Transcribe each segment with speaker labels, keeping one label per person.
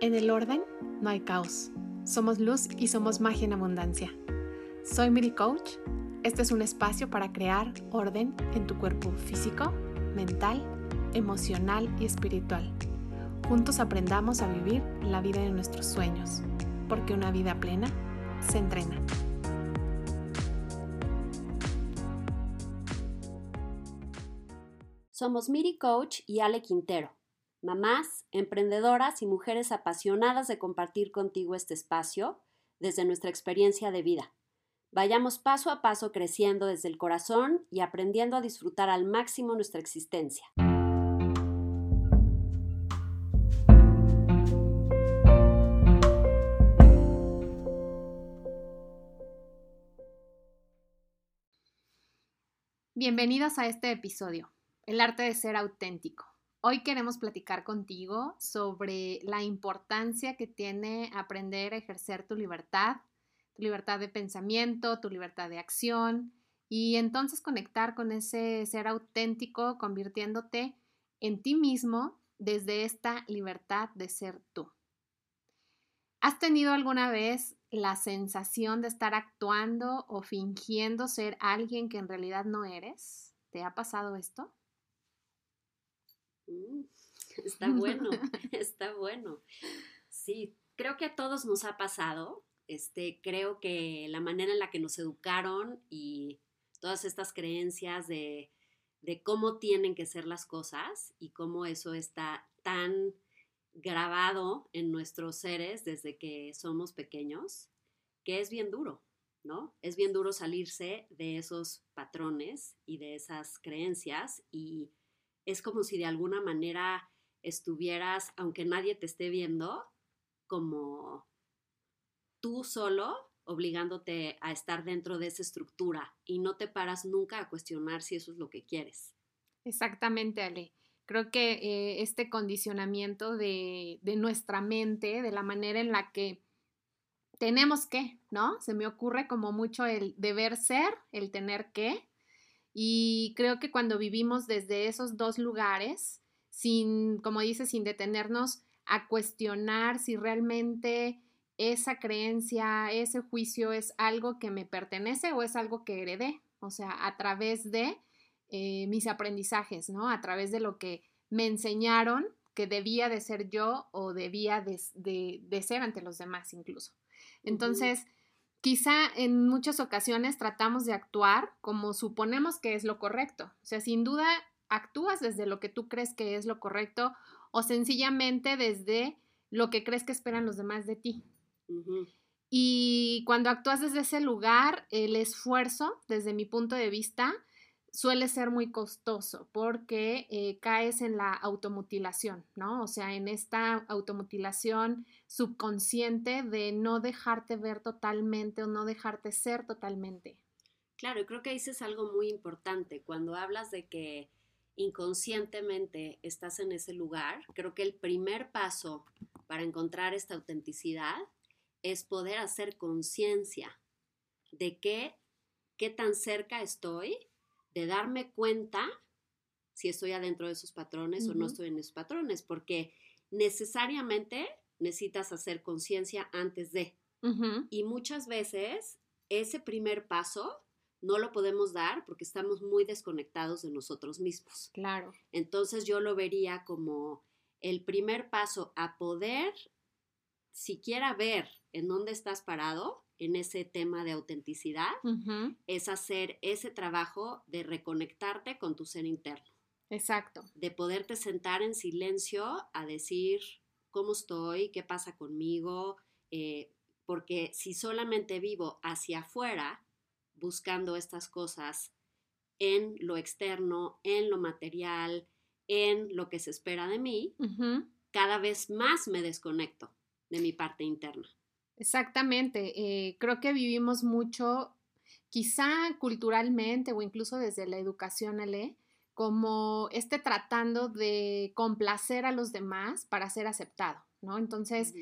Speaker 1: En el orden no hay caos. Somos luz y somos magia en abundancia. Soy Miri Coach. Este es un espacio para crear orden en tu cuerpo físico, mental, emocional y espiritual. Juntos aprendamos a vivir la vida de nuestros sueños, porque una vida plena se entrena.
Speaker 2: Somos Miri Coach y Ale Quintero mamás, emprendedoras y mujeres apasionadas de compartir contigo este espacio desde nuestra experiencia de vida. Vayamos paso a paso creciendo desde el corazón y aprendiendo a disfrutar al máximo nuestra existencia.
Speaker 1: Bienvenidos a este episodio, El arte de ser auténtico. Hoy queremos platicar contigo sobre la importancia que tiene aprender a ejercer tu libertad, tu libertad de pensamiento, tu libertad de acción y entonces conectar con ese ser auténtico convirtiéndote en ti mismo desde esta libertad de ser tú. ¿Has tenido alguna vez la sensación de estar actuando o fingiendo ser alguien que en realidad no eres? ¿Te ha pasado esto?
Speaker 2: Mm, está bueno, está bueno. Sí, creo que a todos nos ha pasado. Este, creo que la manera en la que nos educaron y todas estas creencias de, de cómo tienen que ser las cosas y cómo eso está tan grabado en nuestros seres desde que somos pequeños, que es bien duro, ¿no? Es bien duro salirse de esos patrones y de esas creencias y es como si de alguna manera estuvieras, aunque nadie te esté viendo, como tú solo obligándote a estar dentro de esa estructura y no te paras nunca a cuestionar si eso es lo que quieres.
Speaker 1: Exactamente, Ale. Creo que eh, este condicionamiento de, de nuestra mente, de la manera en la que tenemos que, ¿no? Se me ocurre como mucho el deber ser, el tener que, y creo que cuando vivimos desde esos dos lugares, sin, como dice, sin detenernos a cuestionar si realmente esa creencia, ese juicio es algo que me pertenece o es algo que heredé, o sea, a través de eh, mis aprendizajes, ¿no? A través de lo que me enseñaron que debía de ser yo o debía de, ser ante los demás incluso. Entonces, quizá en muchas ocasiones tratamos de actuar como suponemos que es lo correcto. O sea, sin duda actúas desde lo que tú crees que es lo correcto o sencillamente desde lo que crees que esperan los demás de ti. Y cuando actúas desde ese lugar, el esfuerzo, desde mi punto de vista, suele ser muy costoso porque eh, caes en la automutilación, ¿no? O sea, en esta automutilación subconsciente de no dejarte ver totalmente o no dejarte ser totalmente.
Speaker 2: Claro, creo que dices algo muy importante. Cuando hablas de que inconscientemente estás en ese lugar, creo que el primer paso para encontrar esta autenticidad es poder hacer conciencia de qué, qué tan cerca estoy de darme cuenta si estoy adentro de esos patrones o no estoy en esos patrones, porque necesariamente necesitas hacer conciencia antes de. Y muchas veces ese primer paso no lo podemos dar porque estamos muy desconectados de nosotros mismos.
Speaker 1: Claro.
Speaker 2: Entonces yo lo vería como el primer paso a poder siquiera ver en dónde estás parado en ese tema de autenticidad es hacer ese trabajo de reconectarte con tu ser interno.
Speaker 1: Exacto.
Speaker 2: De poderte sentar en silencio a decir cómo estoy, qué pasa conmigo, eh, porque si solamente vivo hacia afuera buscando estas cosas en lo externo, en lo material, en lo que se espera de mí, cada vez más me desconecto de mi parte interna.
Speaker 1: Exactamente. Eh, creo que vivimos mucho, quizá culturalmente o incluso desde la educación, Ale, como este tratando de complacer a los demás para ser aceptado, ¿no? Entonces,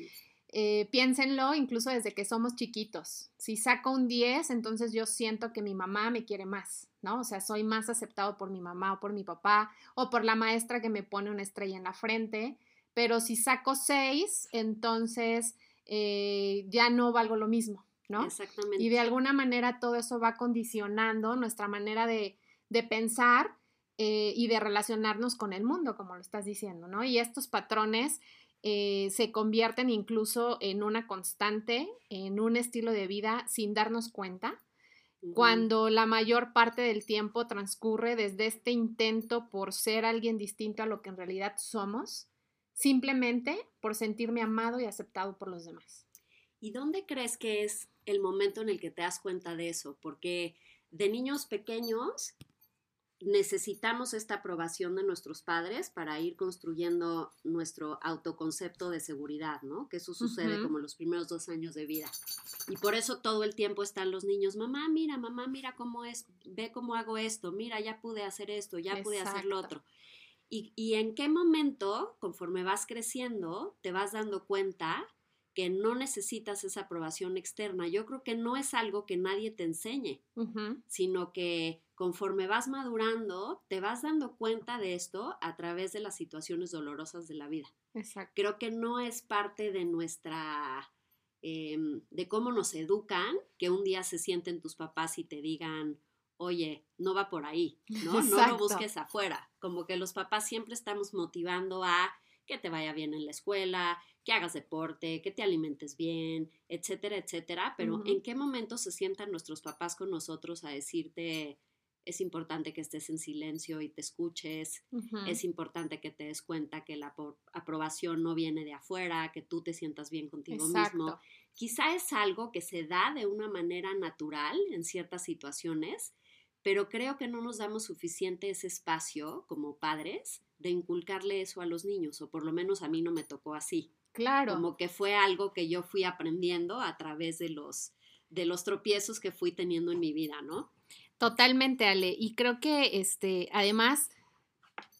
Speaker 1: eh, piénsenlo incluso desde que somos chiquitos. Si saco un 10, entonces yo siento que mi mamá me quiere más, ¿no? O sea, soy más aceptado por mi mamá o por mi papá o por la maestra que me pone una estrella en la frente pero si saco seis, entonces eh, ya no valgo lo mismo, ¿no?
Speaker 2: Exactamente.
Speaker 1: Y de alguna manera todo eso va condicionando nuestra manera de, pensar eh, y de relacionarnos con el mundo, como lo estás diciendo, ¿no? Y estos patrones eh, se convierten incluso en una constante, en un estilo de vida sin darnos cuenta, cuando la mayor parte del tiempo transcurre desde este intento por ser alguien distinto a lo que en realidad somos, simplemente por sentirme amado y aceptado por los demás.
Speaker 2: ¿Y dónde crees que es el momento en el que te das cuenta de eso? Porque de niños pequeños necesitamos esta aprobación de nuestros padres para ir construyendo nuestro autoconcepto de seguridad, ¿no? Que eso sucede como los primeros dos años de vida. Y por eso todo el tiempo están los niños, mamá, mira, mamá, mira cómo es, ve cómo hago esto, mira, ya pude hacer esto, ya pude hacer lo otro. Y, y en qué momento, conforme vas creciendo, te vas dando cuenta que no necesitas esa aprobación externa. Yo creo que no es algo que nadie te enseñe, sino que conforme vas madurando, te vas dando cuenta de esto a través de las situaciones dolorosas de la vida.
Speaker 1: Exacto.
Speaker 2: Creo que no es parte de nuestra, em, de cómo nos educan, que un día se sienten tus papás y te digan, oye, no va por ahí, ¿no? No lo busques afuera. Como que los papás siempre estamos motivando a que te vaya bien en la escuela, que hagas deporte, que te alimentes bien, etcétera, etcétera. Pero ¿en qué momento se sientan nuestros papás con nosotros a decirte, es importante que estés en silencio y te escuches, es importante que te des cuenta que la aprobación no viene de afuera, que tú te sientas bien contigo mismo. Quizá es algo que se da de una manera natural en ciertas situaciones, pero creo que no nos damos suficiente ese espacio como padres de inculcarle eso a los niños, o por lo menos a mí no me tocó así.
Speaker 1: Claro.
Speaker 2: Como que fue algo que yo fui aprendiendo a través de los, de los tropiezos que fui teniendo en mi vida, ¿no?
Speaker 1: Totalmente, Ale. Y creo que, este, además,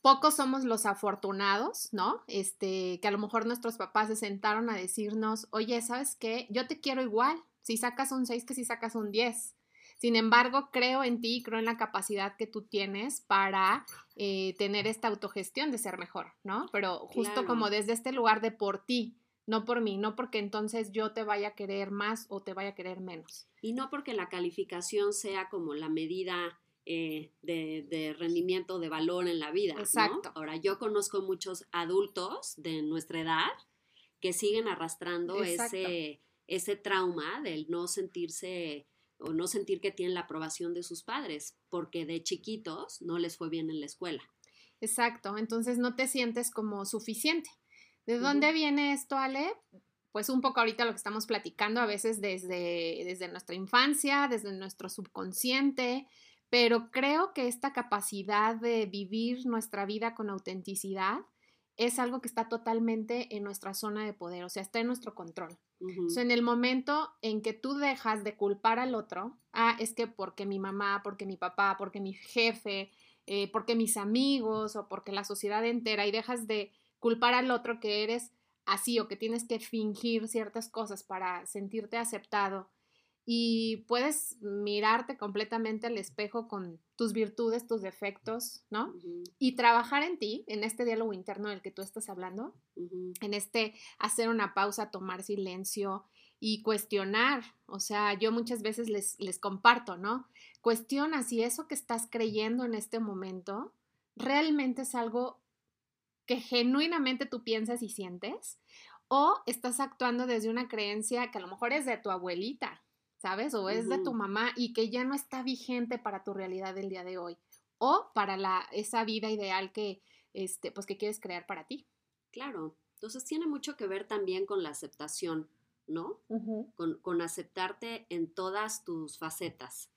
Speaker 1: pocos somos los afortunados, ¿no? Este, que a lo mejor nuestros papás se sentaron a decirnos, oye, ¿sabes qué? Yo te quiero igual. Si sacas un 6 que si sacas un 10. Sin embargo, creo en ti, creo en la capacidad que tú tienes para eh, tener esta autogestión de ser mejor, ¿no? Pero justo como desde este lugar de por ti, no por mí, no porque entonces yo te vaya a querer más o te vaya a querer menos.
Speaker 2: Y no porque la calificación sea como la medida eh, de, rendimiento de valor en la vida. Exacto. Ahora, yo conozco muchos adultos de nuestra edad que siguen arrastrando ese, ese trauma del no sentirse o no sentir que tienen la aprobación de sus padres, porque de chiquitos no les fue bien en la escuela.
Speaker 1: Exacto, entonces no te sientes como suficiente. ¿De dónde viene esto, Ale? Pues un poco ahorita lo que estamos platicando, a veces desde, desde nuestra infancia, desde nuestro subconsciente, pero creo que esta capacidad de vivir nuestra vida con autenticidad es algo que está totalmente en nuestra zona de poder, o sea, está en nuestro control en el momento en que tú dejas de culpar al otro, ah, es que porque mi mamá, porque mi papá, porque mi jefe, eh, porque mis amigos o porque la sociedad entera y dejas de culpar al otro que eres así o que tienes que fingir ciertas cosas para sentirte aceptado y puedes mirarte completamente al espejo con tus virtudes, tus defectos, ¿no? Y trabajar en ti, en este diálogo interno del que tú estás hablando, en este hacer una pausa, tomar silencio y cuestionar. O sea, yo muchas veces les, les comparto, ¿no? Cuestiona si eso que estás creyendo en este momento realmente es algo que genuinamente tú piensas y sientes o estás actuando desde una creencia que a lo mejor es de tu abuelita, ¿sabes? O es de tu mamá y que ya no está vigente para tu realidad del día de hoy o para la, esa vida ideal que, este, pues, que quieres crear para ti.
Speaker 2: Claro, entonces tiene mucho que ver también con la aceptación, ¿no? con, aceptarte en todas tus facetas.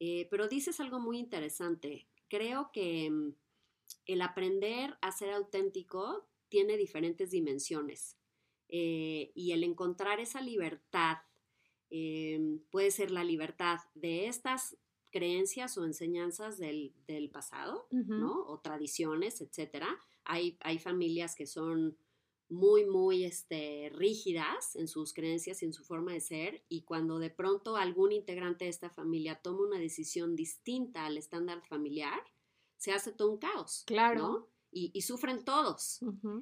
Speaker 2: Eh, pero dices algo muy interesante. Creo que mm, el aprender a ser auténtico tiene diferentes dimensiones eh, y el encontrar esa libertad Em, puede ser la libertad de estas creencias o enseñanzas del, pasado, ¿no? O tradiciones, etcétera. Hay, hay familias que son muy, muy este, rígidas en sus creencias y en su forma de ser, y cuando de pronto algún integrante de esta familia toma una decisión distinta al estándar familiar, se hace todo un caos.
Speaker 1: Claro.
Speaker 2: y, sufren todos.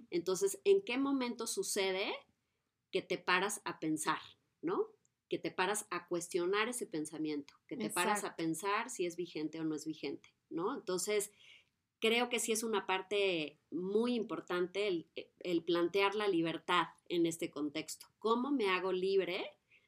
Speaker 2: Entonces, ¿en qué momento sucede que te paras a pensar, ¿no? Que te paras a cuestionar ese pensamiento, que te paras a pensar si es vigente o no es vigente, ¿no? Entonces, creo que sí es una parte muy importante el, el, plantear la libertad en este contexto. ¿Cómo me hago libre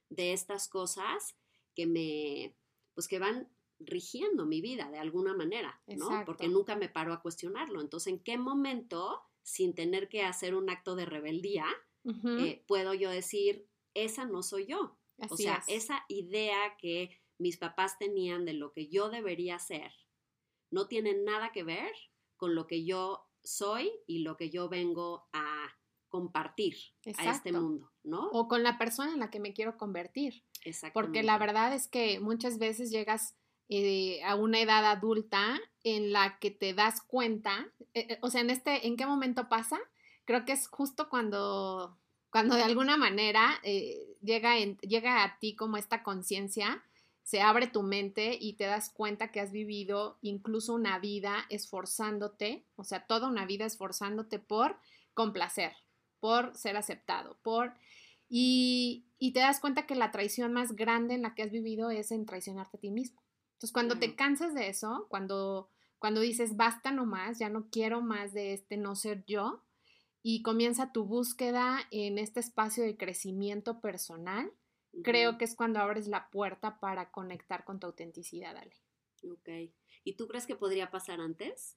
Speaker 2: de estas cosas que me, pues que van rigiendo mi vida de alguna manera, ¿no? Porque nunca me paro a cuestionarlo. Entonces, ¿en qué momento, sin tener que hacer un acto de rebeldía, eh, puedo yo decir, esa no soy yo? O sea, esa idea que mis papás tenían de lo que yo debería ser, no tiene nada que ver con lo que yo soy y lo que yo vengo a compartir a este mundo, ¿no?
Speaker 1: O con la persona en la que me quiero convertir. Porque la verdad es que muchas veces llegas eh, a una edad adulta en la que te das cuenta, eh, eh, o sea, en este, ¿en qué momento pasa? Creo que es justo cuando, cuando de alguna manera llega, llega a ti como esta conciencia, se abre tu mente y te das cuenta que has vivido incluso una vida esforzándote, o sea, toda una vida esforzándote por complacer, por ser aceptado, por... Y, y te das cuenta que la traición más grande en la que has vivido es en traicionarte a ti mismo. Entonces, cuando te cansas de eso, cuando, cuando dices, basta nomás, ya no quiero más de este no ser yo, y comienza tu búsqueda en este espacio de crecimiento personal, creo que es cuando abres la puerta para conectar con tu autenticidad, Ale.
Speaker 2: Ok. ¿Y tú crees que podría pasar antes?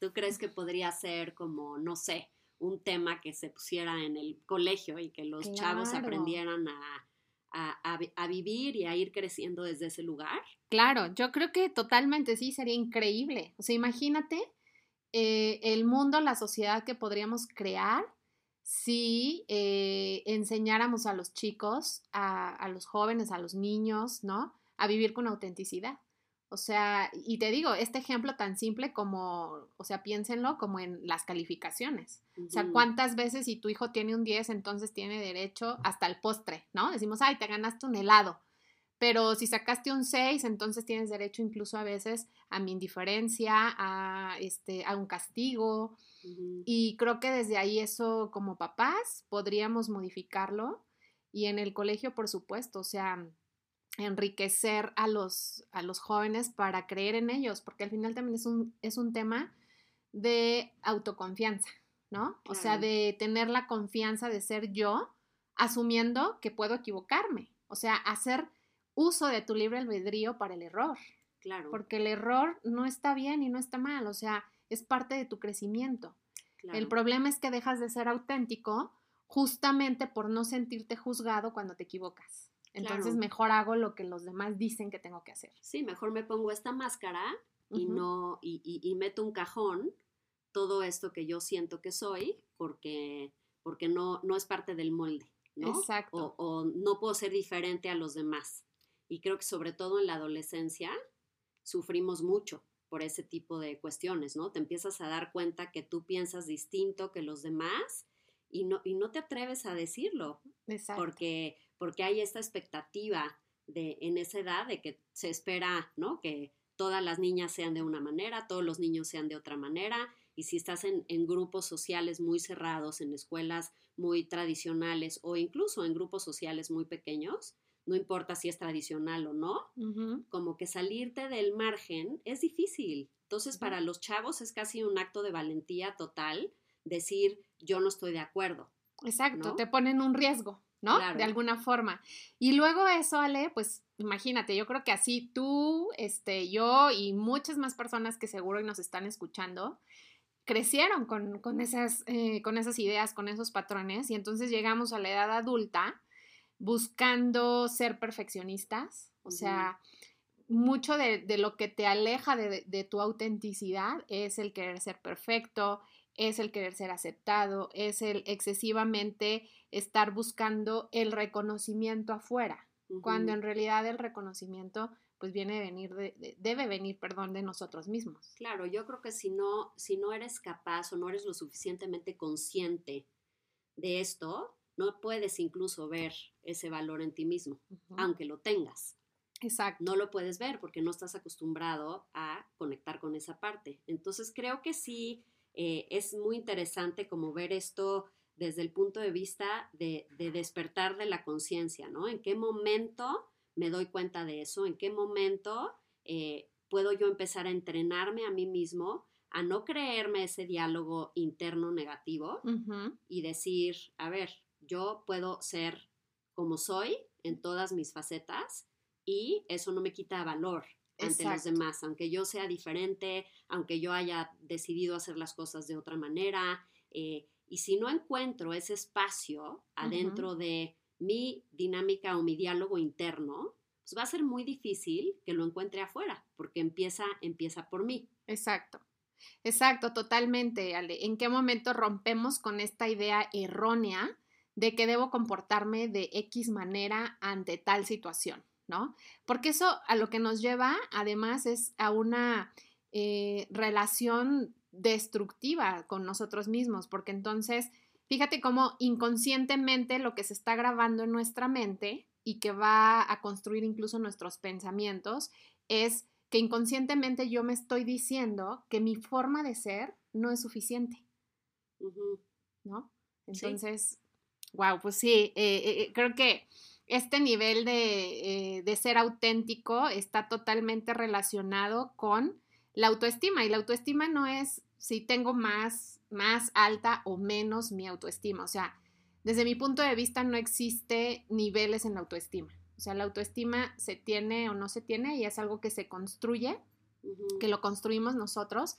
Speaker 2: ¿Tú crees que podría ser como, no sé, un tema que se pusiera en el colegio y que los chavos aprendieran a a, vivir y a ir creciendo desde ese lugar?
Speaker 1: Claro, yo creo que totalmente sí, sería increíble. O sea, imagínate eh, el mundo, la sociedad que podríamos crear si eh, enseñáramos a los chicos, a, a, los jóvenes, a los niños, ¿no? A vivir con autenticidad. O sea, y te digo, este ejemplo tan simple como, o sea, piénsenlo como en las calificaciones. O sea, ¿cuántas veces si tu hijo tiene un 10, entonces tiene derecho hasta el postre, ¿no? Decimos, ay, te ganaste un helado. Pero si sacaste un 6, entonces tienes derecho incluso a veces a mi indiferencia, a, este, a un castigo. Y creo que desde ahí eso como papás podríamos modificarlo. Y en el colegio, por supuesto, o sea, enriquecer a los, a los jóvenes para creer en ellos, porque al final también es un, es un tema de autoconfianza, ¿no? O sea, de tener la confianza de ser yo, asumiendo que puedo equivocarme, o sea, hacer uso de tu libre albedrío para el error. Claro. Porque el error no está bien y no está mal, o sea, es parte de tu crecimiento. El problema es que dejas de ser auténtico justamente por no sentirte juzgado cuando te equivocas. Entonces mejor hago lo que los demás dicen que tengo que hacer.
Speaker 2: Sí, mejor me pongo esta máscara y no, y, meto un cajón todo esto que yo siento que soy, porque, porque no, no es parte del molde, ¿no? Exacto. O, no puedo ser diferente a los demás. Y creo que sobre todo en la adolescencia sufrimos mucho por ese tipo de cuestiones, ¿no? Te empiezas a dar cuenta que tú piensas distinto que los demás y no, y no te atreves a decirlo. Exacto. Porque porque hay esta expectativa de, en esa edad de que se espera, ¿no? Que todas las niñas sean de una manera, todos los niños sean de otra manera, y si estás en, grupos sociales muy cerrados, en escuelas muy tradicionales o incluso en grupos sociales muy pequeños, no importa si es tradicional o no, como que salirte del margen es difícil. Entonces, para los chavos es casi un acto de valentía total decir, yo no estoy de acuerdo.
Speaker 1: Exacto, te ponen un riesgo. ¿no? De alguna forma. Y luego eso, Ale, pues imagínate, yo creo que así tú, este, yo y muchas más personas que seguro nos están escuchando, crecieron con, esas, eh, con esas ideas, con esos patrones, y entonces llegamos a la edad adulta buscando ser perfeccionistas, o sea, mucho de, lo que te aleja de, de, tu autenticidad es el querer ser perfecto, es el querer ser aceptado, es el excesivamente estar buscando el reconocimiento afuera, cuando en realidad el reconocimiento pues viene de venir de, debe venir, perdón, de nosotros mismos.
Speaker 2: Claro, yo creo que si no si no eres capaz o no eres lo suficientemente consciente de esto, no puedes incluso ver ese valor en ti mismo, aunque lo tengas. Exacto. No lo puedes ver porque no estás acostumbrado a conectar con esa parte. Entonces creo que sí eh, es muy interesante como ver esto desde el punto de vista de, despertar de la conciencia, ¿no? ¿En qué momento me doy cuenta de eso? ¿En qué momento eh, puedo yo empezar a entrenarme a mí mismo a no creerme ese diálogo interno negativo y decir, a ver, yo puedo ser como soy en todas mis facetas y eso no me quita valor ante los demás, aunque yo sea diferente, aunque yo haya decidido hacer las cosas de otra manera. Eh, y si no encuentro ese espacio adentro de mi dinámica o mi diálogo interno, pues va a ser muy difícil que lo encuentre afuera, porque empieza, empieza por mí.
Speaker 1: Exacto. Exacto, totalmente, Ale. ¿En qué momento rompemos con esta idea errónea de que debo comportarme de X manera ante tal situación, ¿no? Porque eso a lo que nos lleva, además, es a una eh, relación destructiva con nosotros mismos, porque entonces, fíjate cómo inconscientemente lo que se está grabando en nuestra mente y que va a construir incluso nuestros pensamientos es que inconscientemente yo me estoy diciendo que mi forma de ser no es suficiente. ¿No? Entonces, wow, pues sí, eh, eh, eh, creo que este nivel de, de, ser auténtico está totalmente relacionado con la autoestima y la autoestima no es si tengo más, más alta o menos mi autoestima. O sea, desde mi punto de vista no existe niveles en la autoestima. O sea, la autoestima se tiene o no se tiene y es algo que se construye, que lo construimos nosotros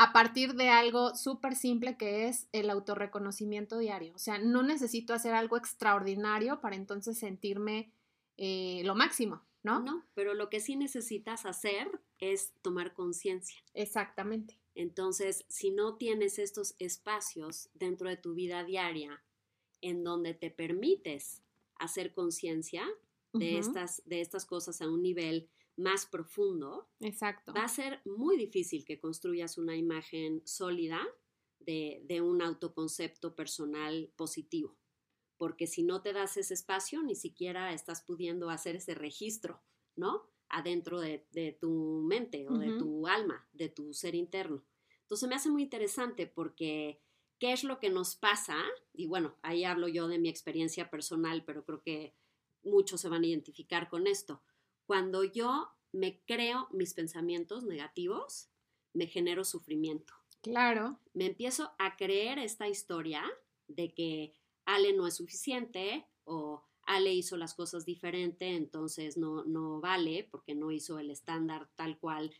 Speaker 1: a partir de algo súper simple que es el autorreconocimiento diario. O sea, no necesito hacer algo extraordinario para entonces sentirme eh, lo máximo, ¿no?
Speaker 2: No, pero lo que sí necesitas hacer es tomar conciencia.
Speaker 1: Exactamente.
Speaker 2: Entonces, si no tienes estos espacios dentro de tu vida diaria en donde te permites hacer conciencia, de, estas, de estas cosas a un nivel más profundo,
Speaker 1: Exacto.
Speaker 2: va a ser muy difícil que construyas una imagen sólida de, de, un autoconcepto personal positivo. Porque si no te das ese espacio, ni siquiera estás pudiendo hacer ese registro, ¿no? Adentro de, de tu mente o de tu alma, de tu ser interno. Entonces me hace muy interesante porque ¿qué es lo que nos pasa? Y bueno, ahí hablo yo de mi experiencia personal, pero creo que muchos se van a identificar con esto. Cuando yo me creo mis pensamientos negativos, me genero sufrimiento.
Speaker 1: Claro.
Speaker 2: Me empiezo a creer esta historia de que Ale no es suficiente o Ale hizo las cosas diferente, entonces no, no vale porque no hizo el estándar tal cual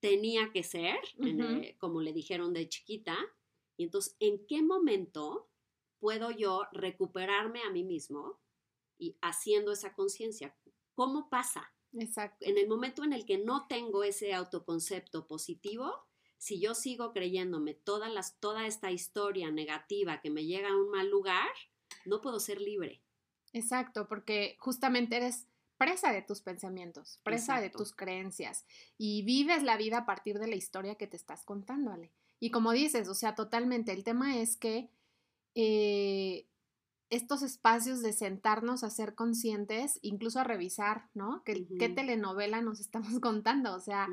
Speaker 2: tenía que ser, como le dijeron de chiquita. Y entonces, ¿en qué momento puedo yo recuperarme a mí mismo y haciendo esa conciencia. ¿Cómo pasa?
Speaker 1: Exacto.
Speaker 2: En el momento en el que no tengo ese autoconcepto positivo, si yo sigo creyéndome todas las, toda esta historia negativa que me llega a un mal lugar, no puedo ser libre.
Speaker 1: Exacto, porque justamente eres presa de tus pensamientos, presa de tus creencias y vives la vida a partir de la historia que te estás contándole. Y como dices, o sea, totalmente, el tema es que eh, estos espacios de sentarnos a ser conscientes, incluso a revisar, ¿no? ¿Qué, telenovela nos estamos contando? O sea,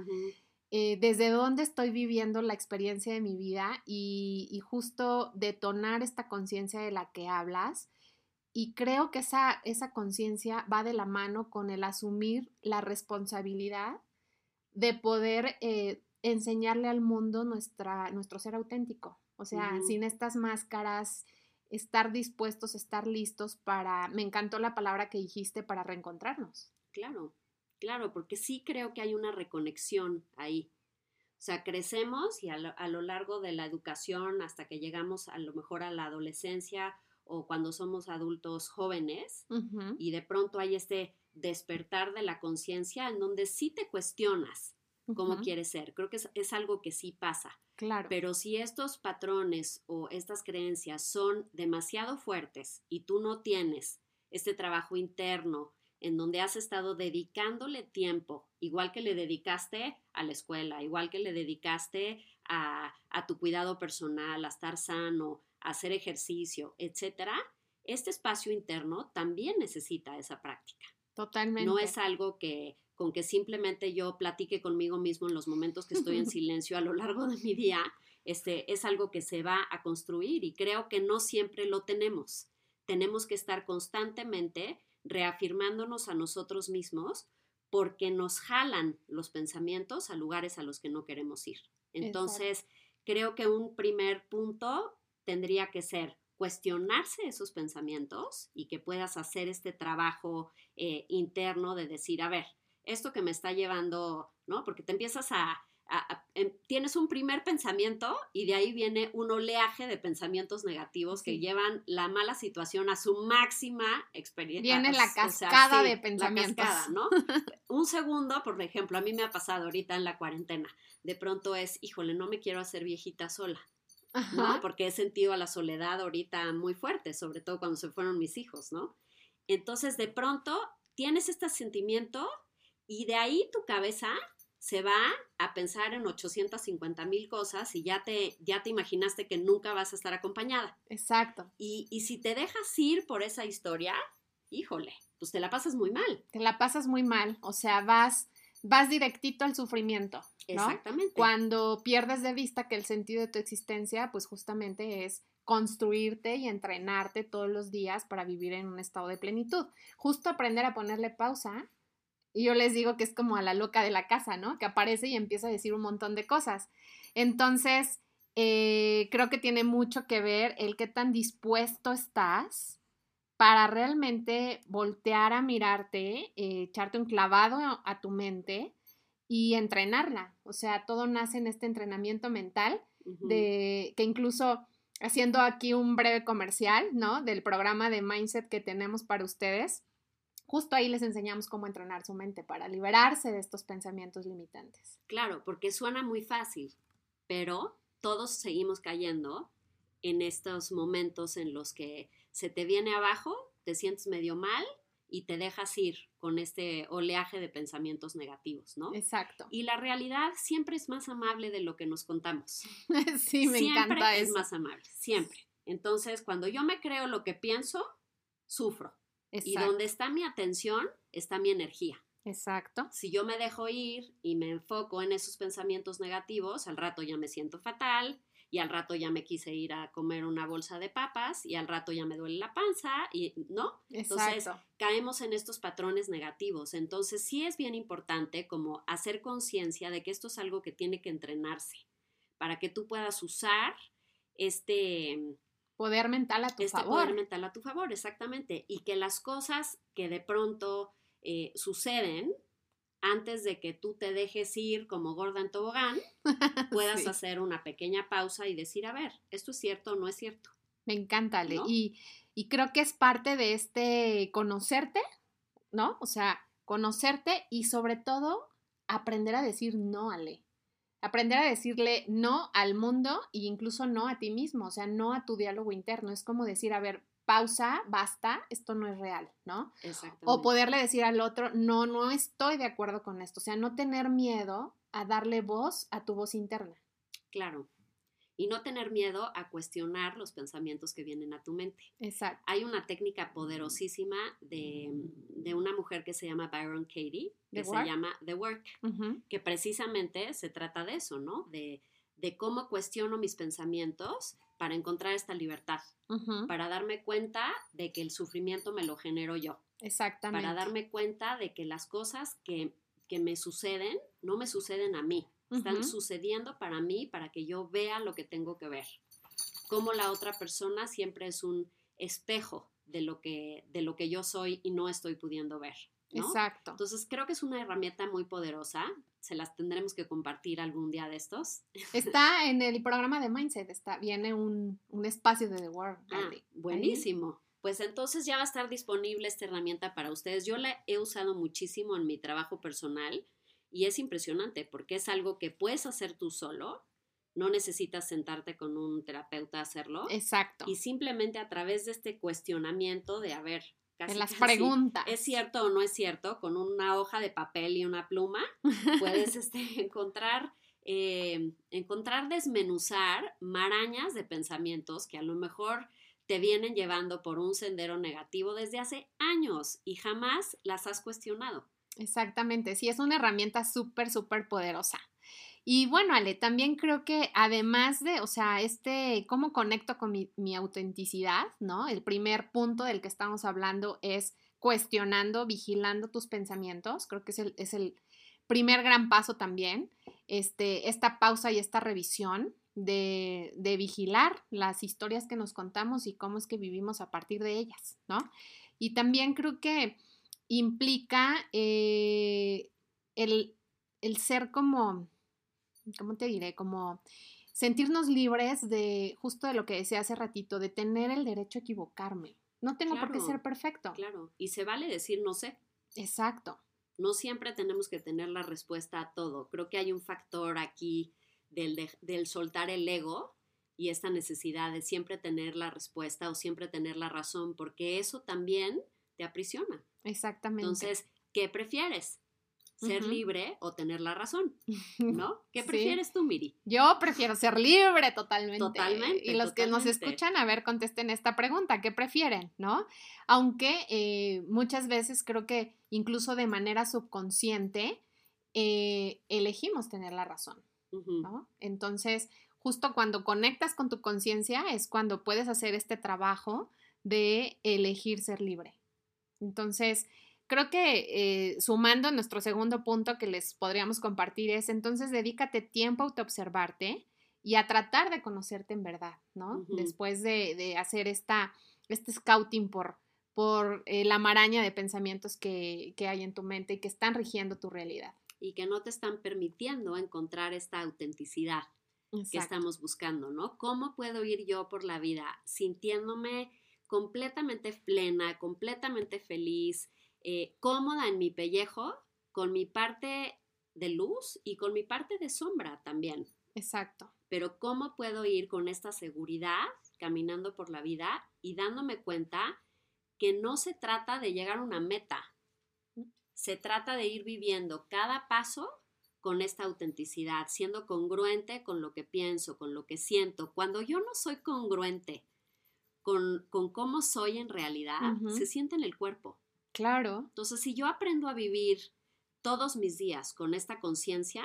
Speaker 1: eh, desde dónde estoy viviendo la experiencia de mi vida y, justo detonar esta conciencia de la que hablas. Y creo que esa, esa conciencia va de la mano con el asumir la responsabilidad de poder eh, enseñarle al mundo nuestra, nuestro ser auténtico. O sea, sin estas máscaras, estar dispuestos, estar listos para, me encantó la palabra que dijiste, para reencontrarnos.
Speaker 2: Claro, claro, porque sí creo que hay una reconexión ahí. O sea, crecemos y a lo, largo de la educación hasta que llegamos a lo mejor a la adolescencia o cuando somos adultos jóvenes y de pronto hay este despertar de la conciencia en donde sí te cuestionas cómo quieres ser. Creo que es algo que sí pasa. Pero si estos patrones o estas creencias son demasiado fuertes y tú no tienes este trabajo interno en donde has estado dedicándole tiempo, igual que le dedicaste a la escuela, igual que le dedicaste a, tu cuidado personal, a estar sano, a hacer ejercicio, etcétera, este espacio interno también necesita esa práctica.
Speaker 1: Totalmente.
Speaker 2: No es algo que con que simplemente yo platique conmigo mismo en los momentos que estoy en silencio a lo largo de mi día este, es algo que se va a construir y creo que no siempre lo tenemos. Tenemos que estar constantemente reafirmándonos a nosotros mismos porque nos jalan los pensamientos a lugares a los que no queremos ir. Entonces, creo que un primer punto tendría que ser cuestionarse esos pensamientos y que puedas hacer este trabajo eh, interno de decir, a ver, esto que me está llevando, ¿no? Porque te empiezas a, em, tienes un primer pensamiento y de ahí viene un oleaje de pensamientos negativos que llevan la mala situación a su máxima experiencia.
Speaker 1: Viene la cascada de pensamientos.
Speaker 2: ¿no? un segundo, por ejemplo, a mí me ha pasado ahorita en la cuarentena, de pronto es, híjole, no me quiero hacer viejita sola. ¿no? Porque he sentido a la soledad ahorita muy fuerte, sobre todo cuando se fueron mis hijos, ¿no? Entonces, de pronto, tienes este sentimiento y de ahí tu cabeza se va a pensar en 850 mil cosas y ya te, ya te imaginaste que nunca vas a estar acompañada.
Speaker 1: Exacto.
Speaker 2: Y, y si te dejas ir por esa historia, híjole, pues te la pasas muy mal.
Speaker 1: Te la pasas muy mal, o sea, vas, vas directito al sufrimiento. ¿no?
Speaker 2: Exactamente.
Speaker 1: Cuando pierdes de vista que el sentido de tu existencia, pues justamente es construirte y entrenarte todos los días para vivir en un estado de plenitud. Justo aprender a ponerle pausa y yo les digo que es como a la loca de la casa, ¿no? Que aparece y empieza a decir un montón de cosas. Entonces, eh, creo que tiene mucho que ver el qué tan dispuesto estás para realmente voltear a mirarte, eh, echarte un clavado a tu mente y entrenarla. O sea, todo nace en este entrenamiento mental, de que incluso haciendo aquí un breve comercial, ¿no? Del programa de mindset que tenemos para ustedes justo ahí les enseñamos cómo entrenar su mente para liberarse de estos pensamientos limitantes.
Speaker 2: Claro, porque suena muy fácil, pero todos seguimos cayendo en estos momentos en los que se te viene abajo, te sientes medio mal y te dejas ir con este oleaje de pensamientos negativos, ¿no?
Speaker 1: Exacto.
Speaker 2: Y la realidad siempre es más amable de lo que nos contamos.
Speaker 1: sí, me encanta
Speaker 2: eso. es más amable, siempre. Entonces, cuando yo me creo lo que pienso, sufro. Y donde está mi atención, está mi energía.
Speaker 1: Exacto.
Speaker 2: Si yo me dejo ir y me enfoco en esos pensamientos negativos, al rato ya me siento fatal y al rato ya me quise ir a comer una bolsa de papas y al rato ya me duele la panza y no. Entonces caemos en estos patrones negativos. Entonces sí es bien importante como hacer conciencia de que esto es algo que tiene que entrenarse para que tú puedas usar este
Speaker 1: poder mental a tu
Speaker 2: este
Speaker 1: favor.
Speaker 2: Poder mental a tu favor, exactamente. Y que las cosas que de pronto eh, suceden, antes de que tú te dejes ir como gorda en tobogán, puedas hacer una pequeña pausa y decir, a ver, ¿esto es cierto o no es cierto?
Speaker 1: Me encanta, Ale. Y, y creo que es parte de este conocerte, ¿no? O sea, conocerte y sobre todo aprender a decir no, Ale aprender a decirle no al mundo e incluso no a ti mismo, o sea, no a tu diálogo interno. Es como decir, a ver, pausa, basta, esto no es real, ¿no? O poderle decir al otro, no, no estoy de acuerdo con esto, o sea, no tener miedo a darle voz a tu voz interna.
Speaker 2: Claro, y no tener miedo a cuestionar los pensamientos que vienen a tu mente.
Speaker 1: Exacto.
Speaker 2: Hay una técnica poderosísima de, una mujer que se llama Byron Katie, que se llama The Work, que precisamente se trata de eso, ¿no? De, cómo cuestiono mis pensamientos para encontrar esta libertad, para darme cuenta de que el sufrimiento me lo genero yo.
Speaker 1: Exactamente.
Speaker 2: Para darme cuenta de que las cosas que, que me suceden no me suceden a mí, están sucediendo para mí, para que yo vea lo que tengo que ver. Como la otra persona siempre es un espejo de lo que, de lo que yo soy y no estoy pudiendo ver.
Speaker 1: Exacto.
Speaker 2: Entonces creo que es una herramienta muy poderosa. Se las tendremos que compartir algún día de estos.
Speaker 1: Está en el programa de Mindset, está, viene un, espacio de The World.
Speaker 2: Ah, buenísimo. Pues entonces ya va a estar disponible esta herramienta para ustedes. Yo la he usado muchísimo en mi trabajo personal y es impresionante porque es algo que puedes hacer tú solo, no necesitas sentarte con un terapeuta a hacerlo.
Speaker 1: Exacto.
Speaker 2: Y simplemente a través de este cuestionamiento de, a ver,
Speaker 1: casi, las preguntas.
Speaker 2: ¿Es cierto o no es cierto? Con una hoja de papel y una pluma puedes este, encontrar, eh, encontrar desmenuzar marañas de pensamientos que a lo mejor te vienen llevando por un sendero negativo desde hace años y jamás las has cuestionado.
Speaker 1: Exactamente, sí, es una herramienta súper, súper poderosa. Y bueno, Ale, también creo que además de, o sea, este, cómo conecto con mi, autenticidad, ¿no? El primer punto del que estamos hablando es cuestionando, vigilando tus pensamientos. Creo que es el, es el primer gran paso también. Este, esta pausa y esta revisión de, de, vigilar las historias que nos contamos y cómo es que vivimos a partir de ellas, ¿no? Y también creo que implica eh, el, el ser como ¿cómo te diré? Como sentirnos libres de justo de lo que decía hace ratito, de tener el derecho a equivocarme. No tengo por qué ser perfecto.
Speaker 2: Claro, y se vale decir no sé.
Speaker 1: Exacto.
Speaker 2: No siempre tenemos que tener la respuesta a todo. Creo que hay un factor aquí del, del soltar el ego y esta necesidad de siempre tener la respuesta o siempre tener la razón, porque eso también te aprisiona.
Speaker 1: Exactamente.
Speaker 2: Entonces, ¿qué prefieres? ser libre o tener la razón, ¿no? ¿Qué prefieres tú, Miri?
Speaker 1: Yo prefiero ser libre totalmente. Totalmente. Y los que nos escuchan, a ver, contesten esta pregunta, ¿qué prefieren, no? Aunque eh, muchas veces creo que incluso de manera subconsciente eh, elegimos tener la razón, ¿no? Entonces, justo cuando conectas con tu conciencia es cuando puedes hacer este trabajo de elegir ser libre. Entonces, creo que eh, sumando nuestro segundo punto que les podríamos compartir es entonces dedícate tiempo a autoobservarte y a tratar de conocerte en verdad, ¿no? Después de, hacer esta, este scouting por, por eh, la maraña de pensamientos que, hay en tu mente y que están rigiendo tu realidad.
Speaker 2: Y que no te están permitiendo encontrar esta autenticidad que estamos buscando, ¿no? ¿Cómo puedo ir yo por la vida sintiéndome completamente plena, completamente feliz, eh, cómoda en mi pellejo, con mi parte de luz y con mi parte de sombra también.
Speaker 1: Exacto.
Speaker 2: Pero ¿cómo puedo ir con esta seguridad caminando por la vida y dándome cuenta que no se trata de llegar a una meta? Se trata de ir viviendo cada paso con esta autenticidad, siendo congruente con lo que pienso, con lo que siento. Cuando yo no soy congruente con, cómo soy en realidad, se siente en el cuerpo.
Speaker 1: Claro.
Speaker 2: Entonces, si yo aprendo a vivir todos mis días con esta conciencia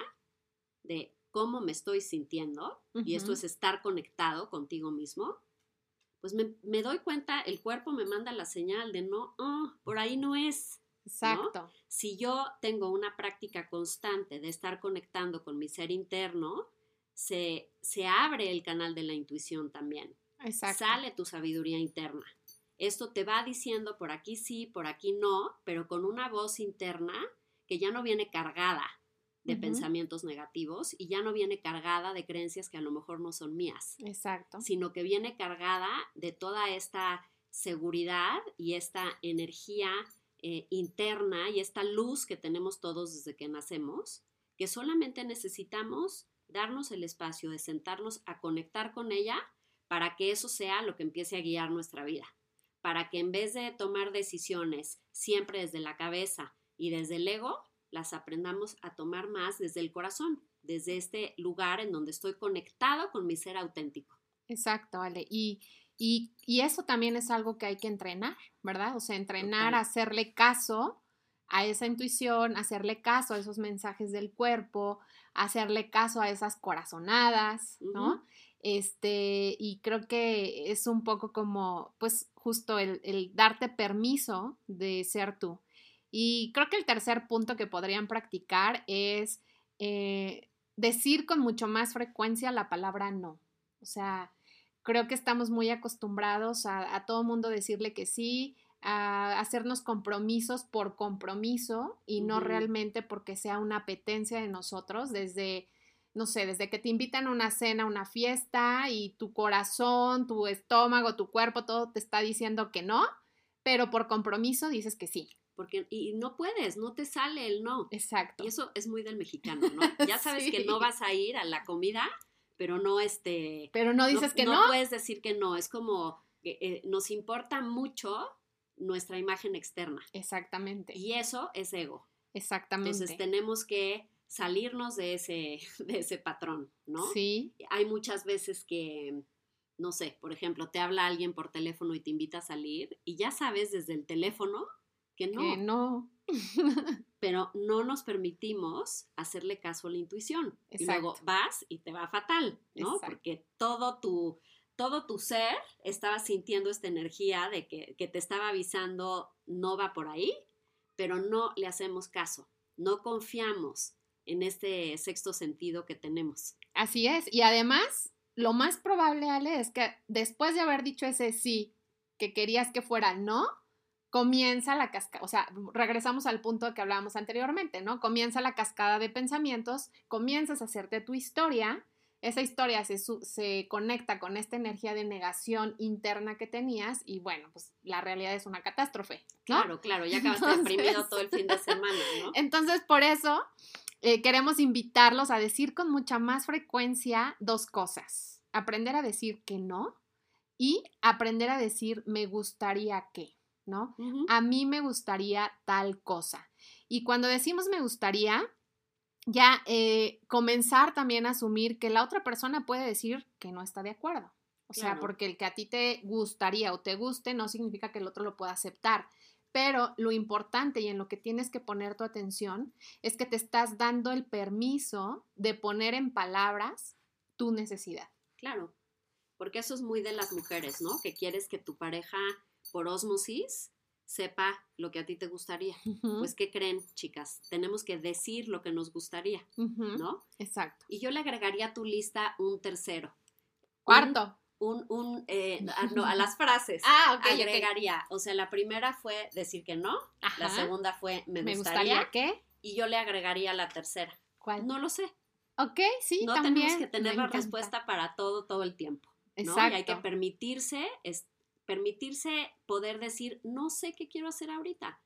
Speaker 2: de cómo me estoy sintiendo, y esto es estar conectado contigo mismo, pues me, doy cuenta, el cuerpo me manda la señal de no, oh, por ahí no es. Exacto. Si yo tengo una práctica constante de estar conectando con mi ser interno, se, se abre el canal de la intuición también. Exacto. Sale tu sabiduría interna. Esto te va diciendo por aquí sí, por aquí no, pero con una voz interna que ya no viene cargada de pensamientos negativos y ya no viene cargada de creencias que a lo mejor no son mías.
Speaker 1: Exacto.
Speaker 2: Sino que viene cargada de toda esta seguridad y esta energía eh, interna y esta luz que tenemos todos desde que nacemos, que solamente necesitamos darnos el espacio de sentarnos a conectar con ella para que eso sea lo que empiece a guiar nuestra vida para que en vez de tomar decisiones siempre desde la cabeza y desde el ego, las aprendamos a tomar más desde el corazón, desde este lugar en donde estoy conectado con mi ser auténtico.
Speaker 1: Exacto, Ale. Y, y, eso también es algo que hay que entrenar, ¿verdad? O sea, entrenar a hacerle caso a esa intuición, hacerle caso a esos mensajes del cuerpo, hacerle caso a esas corazonadas, ¿no? Este, y creo que es un poco como, pues, justo el, darte permiso de ser tú. Y creo que el tercer punto que podrían practicar es eh, decir con mucho más frecuencia la palabra no. O sea, creo que estamos muy acostumbrados a, a todo mundo decirle que sí, a hacernos compromisos por compromiso y no realmente porque sea una apetencia de nosotros desde no sé, desde que te invitan a una cena, a una fiesta y tu corazón, tu estómago, tu cuerpo, todo te está diciendo que no, pero por compromiso dices que sí.
Speaker 2: Porque, y no puedes, no te sale el no.
Speaker 1: Exacto.
Speaker 2: Y eso es muy del mexicano, ¿no? Ya sabes que no vas a ir a la comida, pero no este...
Speaker 1: Pero no dices que no.
Speaker 2: No puedes decir que no, es como que eh, nos importa mucho nuestra imagen externa.
Speaker 1: Exactamente.
Speaker 2: Y eso es ego.
Speaker 1: Exactamente.
Speaker 2: Entonces tenemos que salirnos de ese, de ese patrón, ¿no?
Speaker 1: Sí.
Speaker 2: Hay muchas veces que, no sé, por ejemplo, te habla alguien por teléfono y te invita a salir y ya sabes desde el teléfono que no.
Speaker 1: Que no.
Speaker 2: pero no nos permitimos hacerle caso a la intuición. Y luego vas y te va fatal, ¿no? Porque todo tu, todo tu ser estaba sintiendo esta energía de que, que te estaba avisando no va por ahí, pero no le hacemos caso, no confiamos en este sexto sentido que tenemos.
Speaker 1: Así es, y además, lo más probable, Ale, es que después de haber dicho ese sí que querías que fuera no, comienza la cascada, o sea, regresamos al punto que hablábamos anteriormente, ¿no? Comienza la cascada de pensamientos, comienzas a hacerte tu historia, esa historia se, se, conecta con esta energía de negación interna que tenías y bueno, pues la realidad es una catástrofe.
Speaker 2: Claro, claro, ya acabaste deprimido todo el fin de semana, ¿no?
Speaker 1: Entonces, por eso eh, queremos invitarlos a decir con mucha más frecuencia dos cosas. Aprender a decir que no y aprender a decir me gustaría que. ¿no? A mí me gustaría tal cosa. Y cuando decimos me gustaría, ya eh, comenzar también a asumir que la otra persona puede decir que no está de acuerdo. O sea, porque el que a ti te gustaría o te guste no significa que el otro lo pueda aceptar. Pero lo importante y en lo que tienes que poner tu atención es que te estás dando el permiso de poner en palabras tu necesidad.
Speaker 2: Claro, porque eso es muy de las mujeres, ¿no? Que quieres que tu pareja por osmosis sepa lo que a ti te gustaría. Pues, ¿qué creen, chicas? Tenemos que decir lo que nos gustaría, ¿no?
Speaker 1: Exacto.
Speaker 2: Y yo le agregaría a tu lista un tercero.
Speaker 1: Cuarto.
Speaker 2: Un, un, eh, ah, no, a las frases.
Speaker 1: ah.
Speaker 2: Agregaría, o sea, la primera fue decir que no, la segunda fue me, me gustaría,
Speaker 1: qué.
Speaker 2: Y yo le agregaría la tercera.
Speaker 1: ¿Cuál?
Speaker 2: No lo sé.
Speaker 1: Ok, sí,
Speaker 2: no tenemos que tener la respuesta para todo, todo el tiempo. Exacto. Y hay que permitirse permitirse poder decir, no sé qué quiero hacer ahorita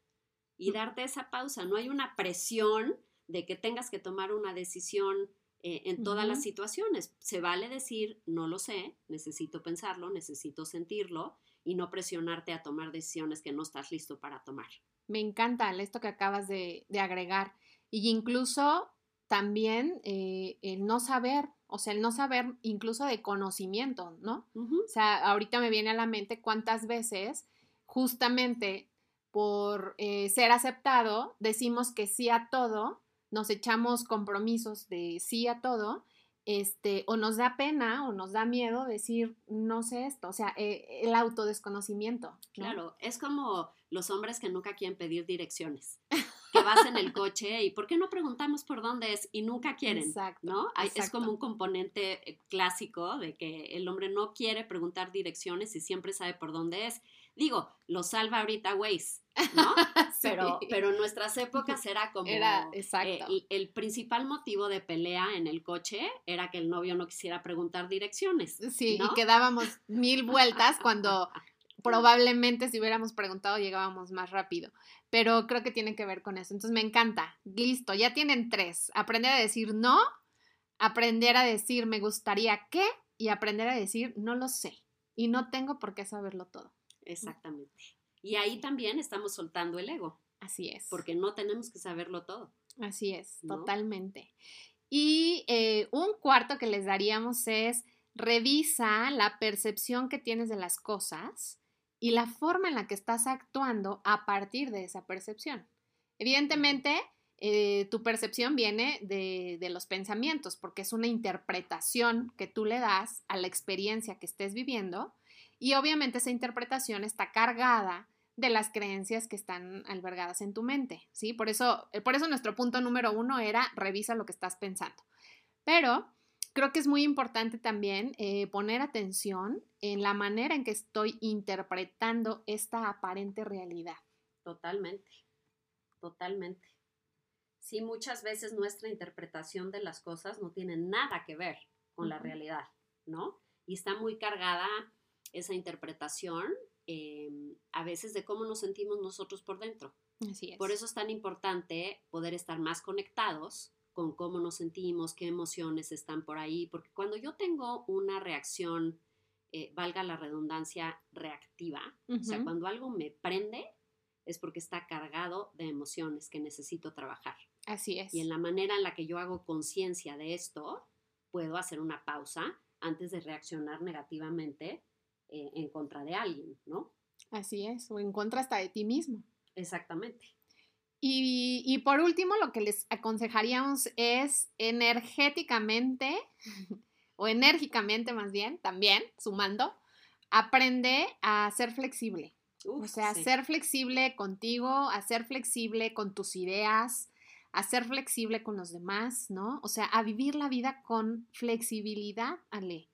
Speaker 2: y darte esa pausa. No hay una presión de que tengas que tomar una decisión eh, en todas las situaciones. Se vale decir, no lo sé, necesito pensarlo, necesito sentirlo y no presionarte a tomar decisiones que no estás listo para tomar.
Speaker 1: Me encanta esto que acabas de, agregar. Y incluso también eh, el no saber o sea, el no saber incluso de conocimiento, ¿no? O sea, ahorita me viene a la mente cuántas veces justamente por eh, ser aceptado decimos que sí a todo, nos echamos compromisos de sí a todo, este, o nos da pena o nos da miedo decir no sé esto, o sea, eh, el autodesconocimiento.
Speaker 2: Claro, es como los hombres que nunca quieren pedir direcciones que vas en el coche y ¿por qué no preguntamos por dónde es? Y nunca quieren, exacto, ¿no? Es como un componente eh, clásico de que el hombre no quiere preguntar direcciones y siempre sabe por dónde es. Digo, lo salva ahorita Waze, ¿no? pero, pero en nuestras épocas era como
Speaker 1: era, exacto.
Speaker 2: el, principal motivo de pelea en el coche era que el novio no quisiera preguntar direcciones.
Speaker 1: Sí, y que dábamos mil vueltas cuando probablemente si hubiéramos preguntado llegábamos más rápido, pero creo que tiene que ver con eso. Entonces me encanta. Listo, ya tienen tres. Aprender a decir no, aprender a decir me gustaría que y aprender a decir no lo sé y no tengo por qué saberlo todo.
Speaker 2: Exactamente. Y ahí también estamos soltando el ego.
Speaker 1: Así es.
Speaker 2: Porque no tenemos que saberlo todo.
Speaker 1: Así es, totalmente. Y eh, un cuarto que les daríamos es revisa la percepción que tienes de las cosas y la forma en la que estás actuando a partir de esa percepción. Evidentemente, eh, tu percepción viene de, de, los pensamientos, porque es una interpretación que tú le das a la experiencia que estés viviendo y obviamente esa interpretación está cargada de las creencias que están albergadas en tu mente, ¿sí? Por eso, eh, por eso nuestro punto número uno era revisa lo que estás pensando. Pero creo que es muy importante también eh, poner atención en la manera en que estoy interpretando esta aparente realidad.
Speaker 2: Totalmente, totalmente. Sí, muchas veces nuestra interpretación de las cosas no tiene nada que ver con la realidad, ¿no? Y está muy cargada esa interpretación em, a veces de cómo nos sentimos nosotros por dentro.
Speaker 1: Así es.
Speaker 2: Por eso es tan importante poder estar más conectados con cómo nos sentimos, qué emociones están por ahí, porque cuando yo tengo una reacción, eh, valga la redundancia, reactiva, o sea, cuando algo me prende, es porque está cargado de emociones que necesito trabajar.
Speaker 1: Así es.
Speaker 2: Y en la manera en la que yo hago conciencia de esto, puedo hacer una pausa antes de reaccionar negativamente eh, en contra de alguien, ¿no?
Speaker 1: Así es, o en contra hasta de ti mismo.
Speaker 2: Exactamente.
Speaker 1: Y, por último, lo que les aconsejaríamos es energéticamente, o enérgicamente más bien, también, sumando, aprende a ser flexible. o sea, ser flexible contigo, a ser flexible con tus ideas, a ser flexible con los demás, ¿no? O sea, a vivir la vida con flexibilidad, Ale.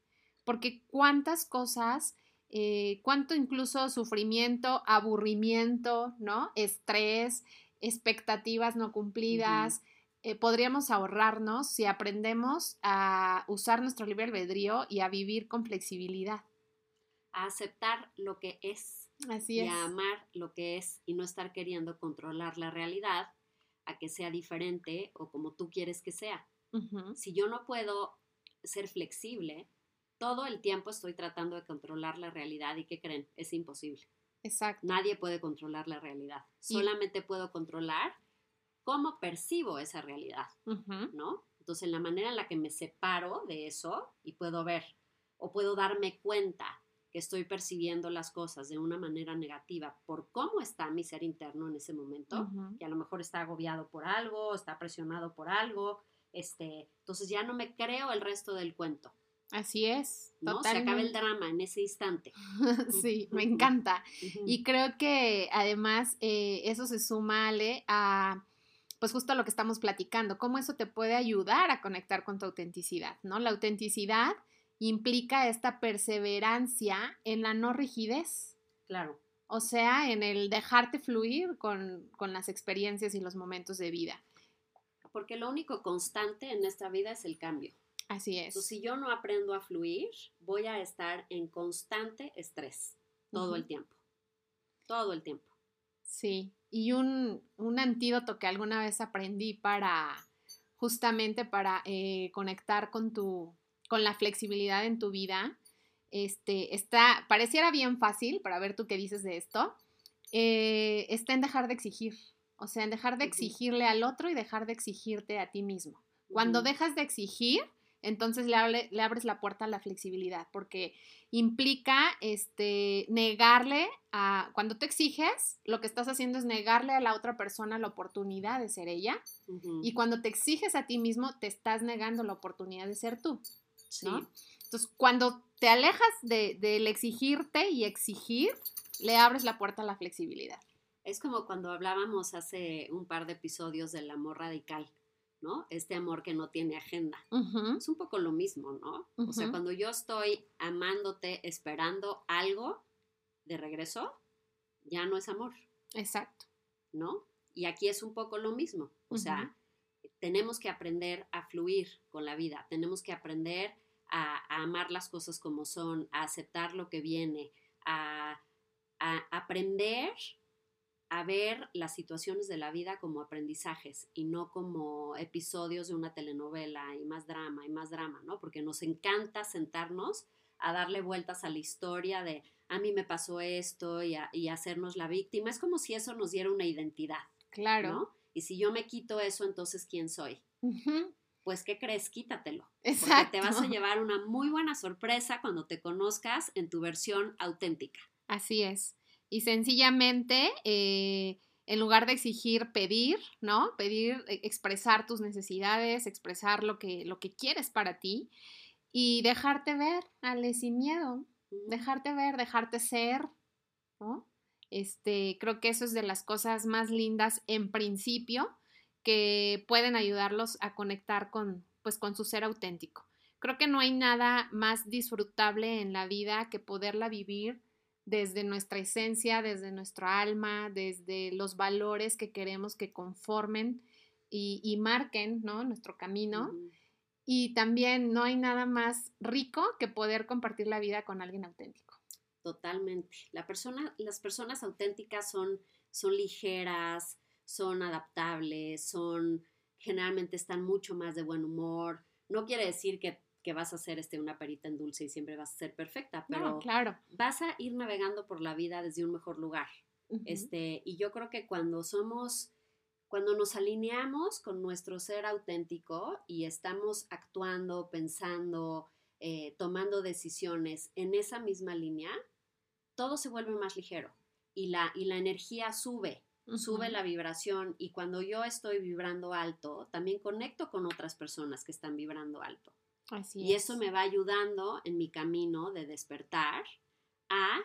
Speaker 1: Porque cuántas cosas, eh, cuánto incluso sufrimiento, aburrimiento, ¿no? Estrés, expectativas no cumplidas, eh, podríamos ahorrarnos si aprendemos a usar nuestro libre albedrío y a vivir con flexibilidad.
Speaker 2: A aceptar lo que es.
Speaker 1: Así y
Speaker 2: a amar lo que es y no estar queriendo controlar la realidad a que sea diferente o como tú quieres que sea. Si yo no puedo ser flexible, todo el tiempo estoy tratando de controlar la realidad y ¿qué creen? Es imposible.
Speaker 1: Exacto.
Speaker 2: Nadie puede controlar la realidad. Solamente puedo controlar cómo percibo esa realidad, ¿no? Entonces, la manera en la que me separo de eso y puedo ver o puedo darme cuenta que estoy percibiendo las cosas de una manera negativa por cómo está mi ser interno en ese momento, que a lo mejor está agobiado por algo, está presionado por algo, este, entonces ya no me creo el resto del cuento.
Speaker 1: Así es.
Speaker 2: ¿no? Se acaba el drama en ese instante.
Speaker 1: sí, me encanta. Y creo que además eh, eso se suma, Ale, a pues justo a lo que estamos platicando, cómo eso te puede ayudar a conectar con tu autenticidad, ¿no? La autenticidad implica esta perseverancia en la no rigidez.
Speaker 2: Claro.
Speaker 1: O sea, en el dejarte fluir con, con las experiencias y los momentos de vida.
Speaker 2: Porque lo único constante en esta vida es el cambio.
Speaker 1: Así es.
Speaker 2: Entonces, si yo no aprendo a fluir, voy a estar en constante estrés todo el tiempo. Todo el tiempo.
Speaker 1: Sí, y un, antídoto que alguna vez aprendí para, justamente para eh, conectar con tu, con la flexibilidad en tu vida, este, está, pareciera bien fácil, para ver tú qué dices de esto, eh, está en dejar de exigir, o sea, en dejar de exigirle al otro y dejar de exigirte a ti mismo. Cuando dejas de exigir, entonces le, le, abres la puerta a la flexibilidad, porque implica este, negarle a, cuando te exiges, lo que estás haciendo es negarle a la otra persona la oportunidad de ser ella, y cuando te exiges a ti mismo, te estás negando la oportunidad de ser tú. Entonces, cuando te alejas del de, exigirte y exigir, le abres la puerta a la flexibilidad.
Speaker 2: Es como cuando hablábamos hace un par de episodios del amor radical. ¿No? Este amor que no tiene agenda. Es un poco lo mismo, ¿no? O sea, cuando yo estoy amándote, esperando algo de regreso, ya no es amor.
Speaker 1: Exacto.
Speaker 2: ¿No? Y aquí es un poco lo mismo. O sea, tenemos que aprender a fluir con la vida, tenemos que aprender a, amar las cosas como son, a aceptar lo que viene, a, a aprender a ver las situaciones de la vida como aprendizajes y no como episodios de una telenovela y más drama y más drama, ¿no? Porque nos encanta sentarnos a darle vueltas a la historia de a mí me pasó esto y, hacernos la víctima. Es como si eso nos diera una identidad.
Speaker 1: Claro. ¿no?
Speaker 2: Y si yo me quito eso, entonces ¿quién soy? Pues, ¿qué crees? Quítatelo.
Speaker 1: Exacto.
Speaker 2: Porque te vas a llevar una muy buena sorpresa cuando te conozcas en tu versión auténtica.
Speaker 1: Así es y sencillamente, eh, en lugar de exigir, pedir, ¿no? Pedir, e, expresar tus necesidades, expresar lo que, lo que quieres para ti y dejarte ver, Ale, sin miedo, dejarte ver, dejarte ser, ¿no? Este, creo que eso es de las cosas más lindas en principio que pueden ayudarlos a conectar con, pues, con su ser auténtico. Creo que no hay nada más disfrutable en la vida que poderla vivir desde nuestra esencia, desde nuestra alma, desde los valores que queremos que conformen y, marquen ¿no? nuestro camino. Y también no hay nada más rico que poder compartir la vida con alguien auténtico.
Speaker 2: Totalmente. La persona, las personas auténticas son, son ligeras, son adaptables, son generalmente están mucho más de buen humor. No quiere decir que que vas a ser este, una perita en dulce y siempre vas a ser perfecta, pero
Speaker 1: claro.
Speaker 2: vas a ir navegando por la vida desde un mejor lugar. este, y yo creo que cuando somos, cuando nos alineamos con nuestro ser auténtico y estamos actuando, pensando, eh, tomando decisiones en esa misma línea, todo se vuelve más ligero y la, y la energía sube sube la vibración y cuando yo estoy vibrando alto, también conecto con otras personas que están vibrando alto. Así y eso me va ayudando en mi camino de despertar a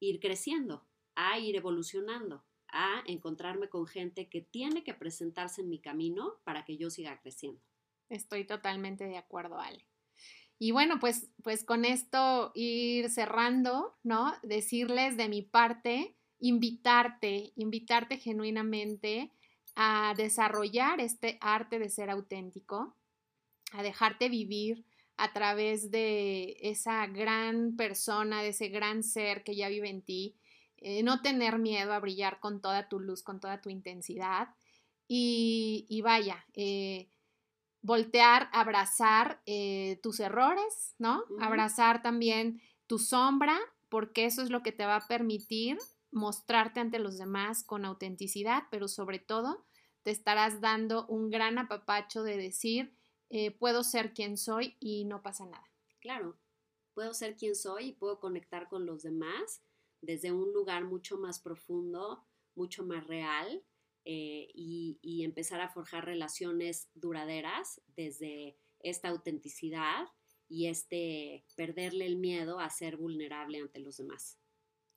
Speaker 2: ir creciendo, a ir evolucionando, a encontrarme con gente que tiene que presentarse en mi camino para que yo siga creciendo.
Speaker 1: Estoy totalmente de acuerdo, Ale. Y bueno, pues, pues con esto ir cerrando, ¿no? Decirles de mi parte, invitarte, invitarte genuinamente a desarrollar este arte de ser auténtico, a dejarte vivir a través de esa gran persona, de ese gran ser que ya vive en ti, eh, no tener miedo a brillar con toda tu luz, con toda tu intensidad y, vaya, eh, voltear, abrazar eh, tus errores, ¿no? Abrazar también tu sombra, porque eso es lo que te va a permitir mostrarte ante los demás con autenticidad, pero sobre todo te estarás dando un gran apapacho de decir, eh, puedo ser quien soy y no pasa nada.
Speaker 2: Claro, puedo ser quien soy y puedo conectar con los demás desde un lugar mucho más profundo, mucho más real, eh, y, empezar a forjar relaciones duraderas desde esta autenticidad y este perderle el miedo a ser vulnerable ante los demás.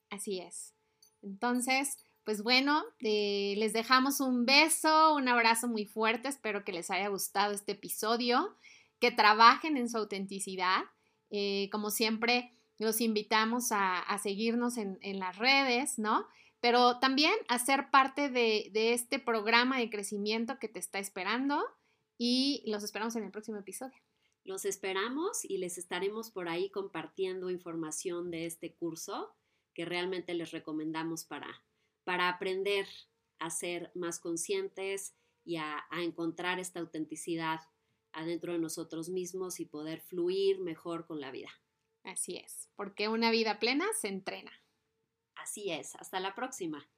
Speaker 1: Así es. Entonces, pues bueno, eh, les dejamos un beso, un abrazo muy fuerte, espero que les haya gustado este episodio, que trabajen en su autenticidad. Eh, como siempre, los invitamos a, seguirnos en, las redes, ¿no? pero también hacer parte de, este programa de crecimiento que te está esperando y los esperamos en el próximo episodio.
Speaker 2: Los esperamos y les estaremos por ahí compartiendo información de este curso que realmente les recomendamos para, para aprender a ser más conscientes y a, a encontrar esta autenticidad adentro de nosotros mismos y poder fluir mejor con la vida.
Speaker 1: Así es, porque una vida plena se entrena.
Speaker 2: Así es, hasta la próxima.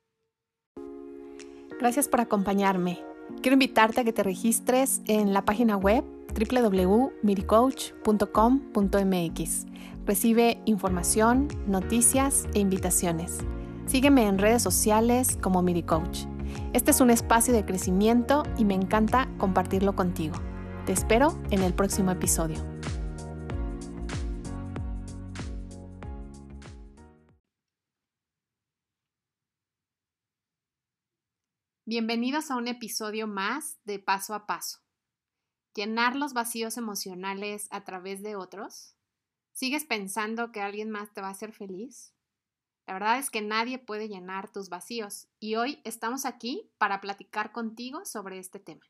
Speaker 1: Gracias por acompañarme. Quiero invitarte a que te registres en la página web www.miricoach.com.mx. Recibe información, noticias e invitaciones. Sígueme en redes sociales como Miricoach. Este es un espacio de crecimiento y me encanta compartirlo contigo. Te espero en el próximo episodio. Bienvenidos a un episodio más de Paso a Paso. ¿Llenar los vacíos emocionales a través de otros? ¿Sigues pensando que alguien más te va a hacer feliz? La verdad es que nadie puede llenar tus vacíos y hoy estamos aquí para platicar contigo sobre este tema.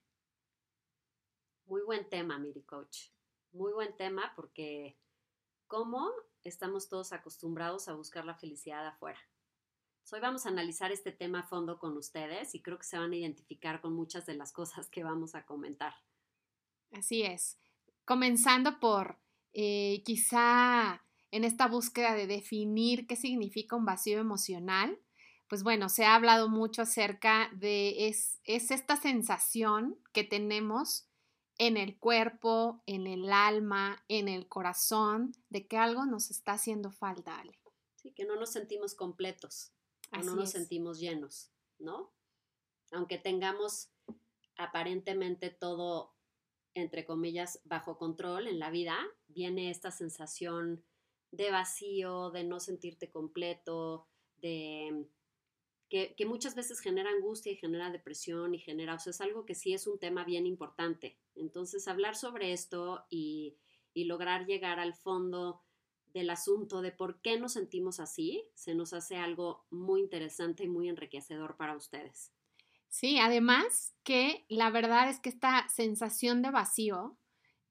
Speaker 2: Muy buen tema, Miri Coach. Muy buen tema porque cómo estamos todos acostumbrados a buscar la felicidad afuera. Hoy vamos a analizar este tema a fondo con ustedes y creo que se van a identificar con muchas de las cosas que vamos a comentar.
Speaker 1: Así es. Comenzando por eh, quizá en esta búsqueda de definir qué significa un vacío emocional, pues bueno, se ha hablado mucho acerca de es, es esta sensación que tenemos en el cuerpo, en el alma, en el corazón, de que algo nos está haciendo falta, Ale.
Speaker 2: Sí, que no nos sentimos completos no nos sentimos llenos, ¿no? Aunque tengamos aparentemente todo, entre comillas, bajo control en la vida, viene esta sensación de vacío, de no sentirte completo, de que, muchas veces genera angustia y genera depresión y genera, o sea, es algo que sí es un tema bien importante. Entonces, hablar sobre esto y, y lograr llegar al fondo del asunto de por qué nos sentimos así, se nos hace algo muy interesante y muy enriquecedor para ustedes.
Speaker 1: Sí, además que la verdad es que esta sensación de vacío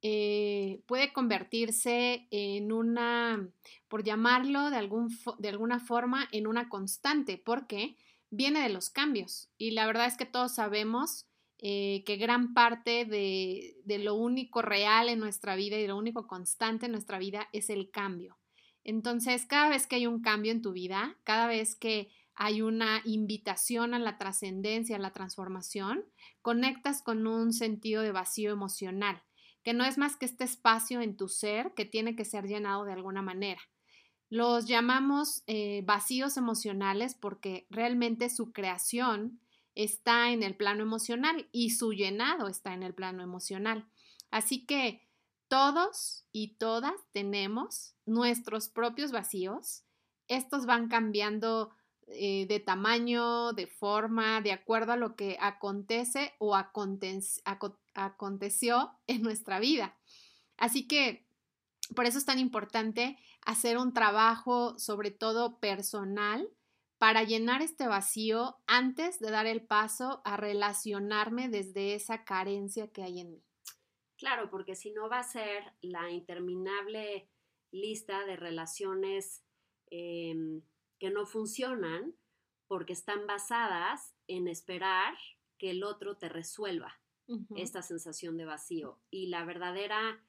Speaker 1: eh, puede convertirse en una, por llamarlo de, algún, de alguna forma, en una constante, porque viene de los cambios. Y la verdad es que todos sabemos eh, que gran parte de, de, lo único real en nuestra vida y lo único constante en nuestra vida es el cambio. Entonces, cada vez que hay un cambio en tu vida, cada vez que hay una invitación a la trascendencia, a la transformación, conectas con un sentido de vacío emocional, que no es más que este espacio en tu ser que tiene que ser llenado de alguna manera. Los llamamos eh, vacíos emocionales porque realmente su creación está en el plano emocional y su llenado está en el plano emocional. Así que todos y todas tenemos nuestros propios vacíos. Estos van cambiando eh, de tamaño, de forma, de acuerdo a lo que acontece o aconteció en nuestra vida. Así que por eso es tan importante hacer un trabajo, sobre todo personal, para llenar este vacío antes de dar el paso a relacionarme desde esa carencia que hay en mí.
Speaker 2: Claro, porque si no va a ser la interminable lista de relaciones em, que no funcionan porque están basadas en esperar que el otro te resuelva esta sensación de vacío. Y la verdadera,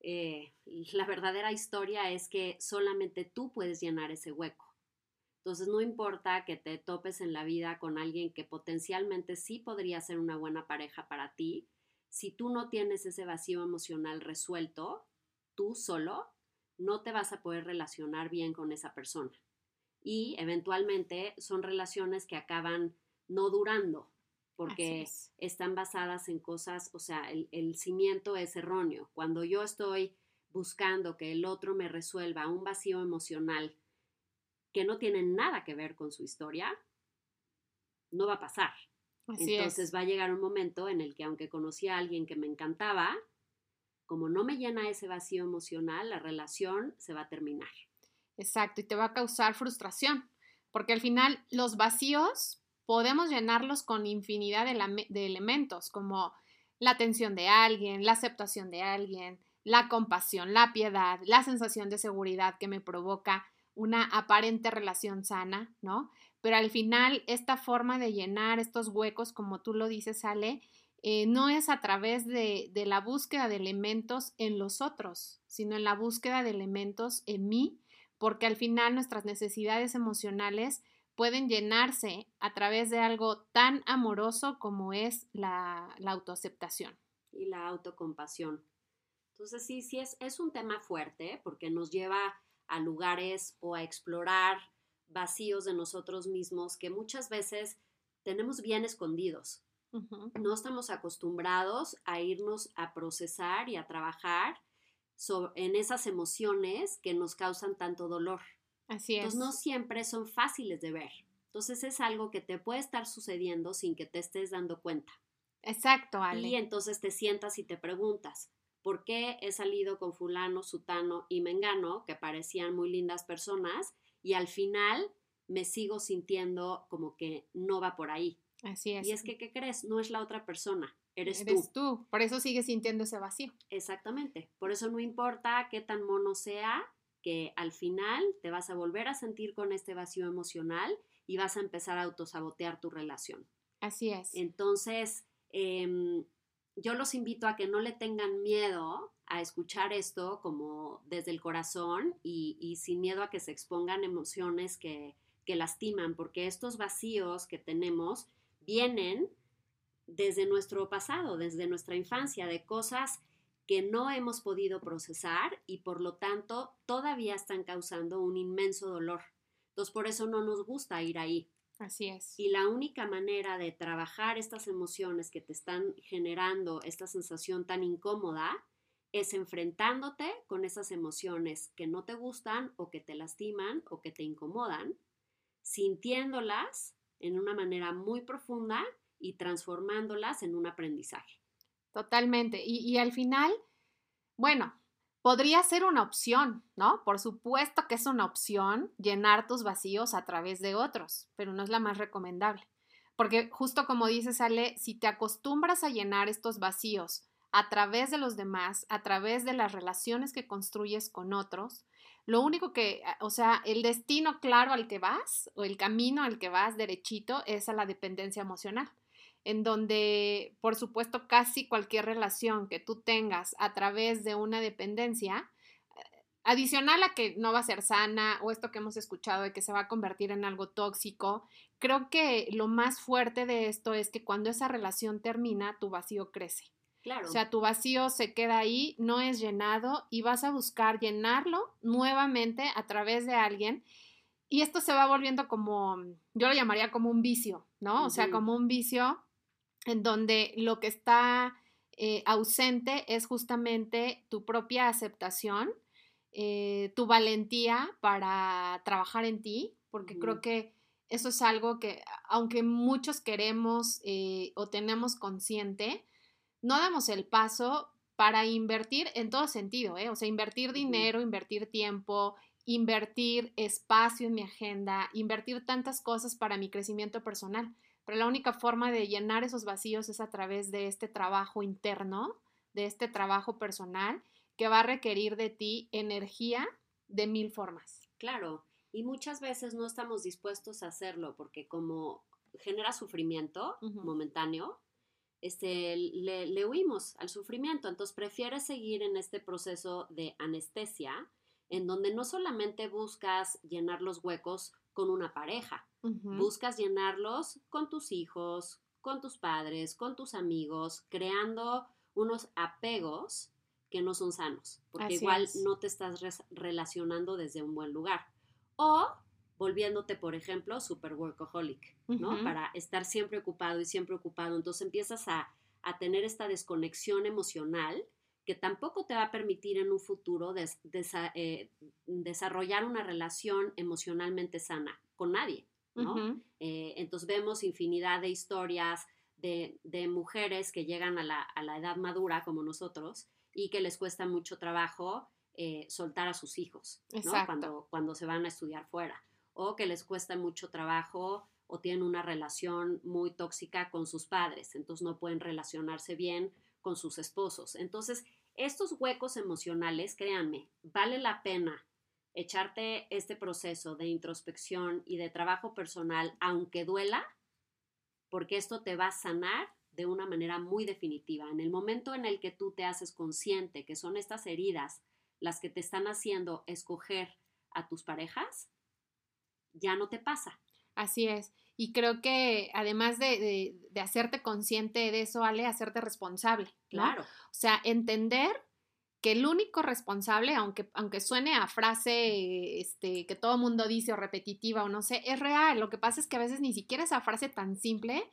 Speaker 2: eh, la verdadera historia es que solamente tú puedes llenar ese hueco. Entonces no importa que te topes en la vida con alguien que potencialmente sí podría ser una buena pareja para ti, si tú no tienes ese vacío emocional resuelto, tú solo, no te vas a poder relacionar bien con esa persona. Y eventualmente son relaciones que acaban no durando porque están basadas en cosas, o sea, el, el cimiento es erróneo. Cuando yo estoy buscando que el otro me resuelva un vacío emocional que no tiene nada que ver con su historia, no va a pasar. Entonces va a llegar un momento en el que aunque conocí a alguien que me encantaba, como no me llena ese vacío emocional, la relación se va a terminar.
Speaker 1: Exacto, y te va a causar frustración, porque al final los vacíos podemos llenarlos con infinidad de, elementos, como la atención de alguien, la aceptación de alguien, la compasión, la piedad, la sensación de seguridad que me provoca una aparente relación sana, ¿no? Pero al final, esta forma de llenar estos huecos, como tú lo dices, Ale, eh, no es a través de, de la búsqueda de elementos en los otros, sino en la búsqueda de elementos en mí, porque al final nuestras necesidades emocionales pueden llenarse a través de algo tan amoroso como es la, la autoaceptación.
Speaker 2: Y la autocompasión. Entonces sí, sí es, es un tema fuerte porque nos lleva a lugares o a explorar vacíos de nosotros mismos que muchas veces tenemos bien escondidos. No estamos acostumbrados a irnos a procesar y a trabajar en esas emociones que nos causan tanto dolor.
Speaker 1: Así es.
Speaker 2: Entonces no siempre son fáciles de ver. Entonces es algo que te puede estar sucediendo sin que te estés dando cuenta.
Speaker 1: Exacto, Ale.
Speaker 2: Y entonces te sientas y te preguntas, ¿por qué he salido con fulano, sutano y mengano, que parecían muy lindas personas, y al final me sigo sintiendo como que no va por ahí.
Speaker 1: Así es.
Speaker 2: Y es que, ¿qué crees? No es la otra persona, eres,
Speaker 1: eres tú. Por eso sigues sintiendo ese vacío.
Speaker 2: Exactamente. Por eso no importa qué tan mono sea, que al final te vas a volver a sentir con este vacío emocional y vas a empezar a autosabotear tu relación.
Speaker 1: Así es.
Speaker 2: Entonces, em, yo los invito a que no le tengan miedo a escuchar esto como desde el corazón y, sin miedo a que se expongan emociones que, que lastiman, porque estos vacíos que tenemos vienen desde nuestro pasado, desde nuestra infancia, de cosas que no hemos podido procesar y por lo tanto todavía están causando un inmenso dolor. Entonces por eso no nos gusta ir ahí.
Speaker 1: Así es.
Speaker 2: Y la única manera de trabajar estas emociones que te están generando esta sensación tan incómoda es enfrentándote con esas emociones que no te gustan o que te lastiman o que te incomodan, sintiéndolas en una manera muy profunda y transformándolas en un aprendizaje.
Speaker 1: Totalmente. Y, al final, bueno, podría ser una opción, ¿no? Por supuesto que es una opción llenar tus vacíos a través de otros, pero no es la más recomendable. Porque justo como dices, Ale, si te acostumbras a llenar estos vacíos a través de los demás, a través de las relaciones que construyes con otros, lo único que, o sea, el destino claro al que vas o el camino al que vas derechito es a la dependencia emocional en donde, por supuesto, casi cualquier relación que tú tengas a través de una dependencia, adicional a que no va a ser sana o esto que hemos escuchado de que se va a convertir en algo tóxico, creo que lo más fuerte de esto es que cuando esa relación termina, tu vacío crece.
Speaker 2: Claro.
Speaker 1: O sea, tu vacío se queda ahí, no es llenado y vas a buscar llenarlo nuevamente a través de alguien y esto se va volviendo como, yo lo llamaría como un vicio, ¿no? O sea, como un vicio en donde lo que está eh, ausente es justamente tu propia aceptación, eh, tu valentía para trabajar en ti, porque creo que eso es algo que, aunque muchos queremos eh, o tenemos consciente, no damos el paso para invertir en todo sentido, ¿eh? O sea, invertir dinero, invertir tiempo, invertir espacio en mi agenda, invertir tantas cosas para mi crecimiento personal. Pero la única forma de llenar esos vacíos es a través de este trabajo interno, de este trabajo personal, que va a requerir de ti energía de mil formas.
Speaker 2: Claro, y muchas veces no estamos dispuestos a hacerlo porque como genera sufrimiento momentáneo, este, le, le huimos al sufrimiento. Entonces prefieres seguir en este proceso de anestesia en donde no solamente buscas llenar los huecos con una pareja, buscas llenarlos con tus hijos, con tus padres, con tus amigos, creando unos apegos que no son sanos, porque igual no te estás relacionando desde un buen lugar. O volviéndote, por ejemplo, super workaholic, ¿no? Para estar siempre ocupado y siempre ocupado. Entonces empiezas a, a tener esta desconexión emocional que tampoco te va a permitir en un futuro eh, desarrollar una relación emocionalmente sana con nadie, ¿no? Eh, entonces vemos infinidad de historias de, mujeres que llegan a la, edad madura como nosotros y que les cuesta mucho trabajo eh, soltar a sus hijos, ¿no? Cuando, cuando se van a estudiar fuera, o que les cuesta mucho trabajo o tienen una relación muy tóxica con sus padres, entonces no pueden relacionarse bien con sus esposos. Entonces, estos huecos emocionales, créanme, vale la pena echarte este proceso de introspección y de trabajo personal, aunque duela, porque esto te va a sanar de una manera muy definitiva. En el momento en el que tú te haces consciente que son estas heridas las que te están haciendo escoger a tus parejas, ya no te pasa.
Speaker 1: Así es. Y creo que además de, hacerte consciente de eso, Ale, hacerte responsable. Claro. O sea, entender que el único responsable, aunque, aunque suene a frase este, que todo mundo dice o repetitiva o no sé, es real. Lo que pasa es que a veces ni siquiera esa frase tan simple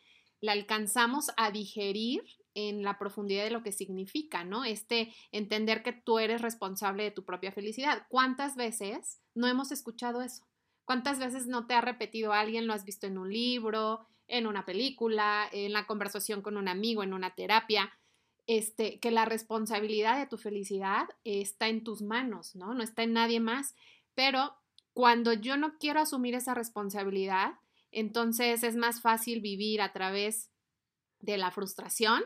Speaker 1: la alcanzamos a digerir en la profundidad de lo que significa, ¿no? Este entender que tú eres responsable de tu propia felicidad. ¿Cuántas veces no hemos escuchado eso? ¿Cuántas veces no te ha repetido alguien, lo has visto en un libro, en una película, en la conversación con un amigo, en una terapia? Este, que la responsabilidad de tu felicidad está en tus manos, ¿no? No está en nadie más. Pero cuando yo no quiero asumir esa responsabilidad, entonces es más fácil vivir a través de la frustración,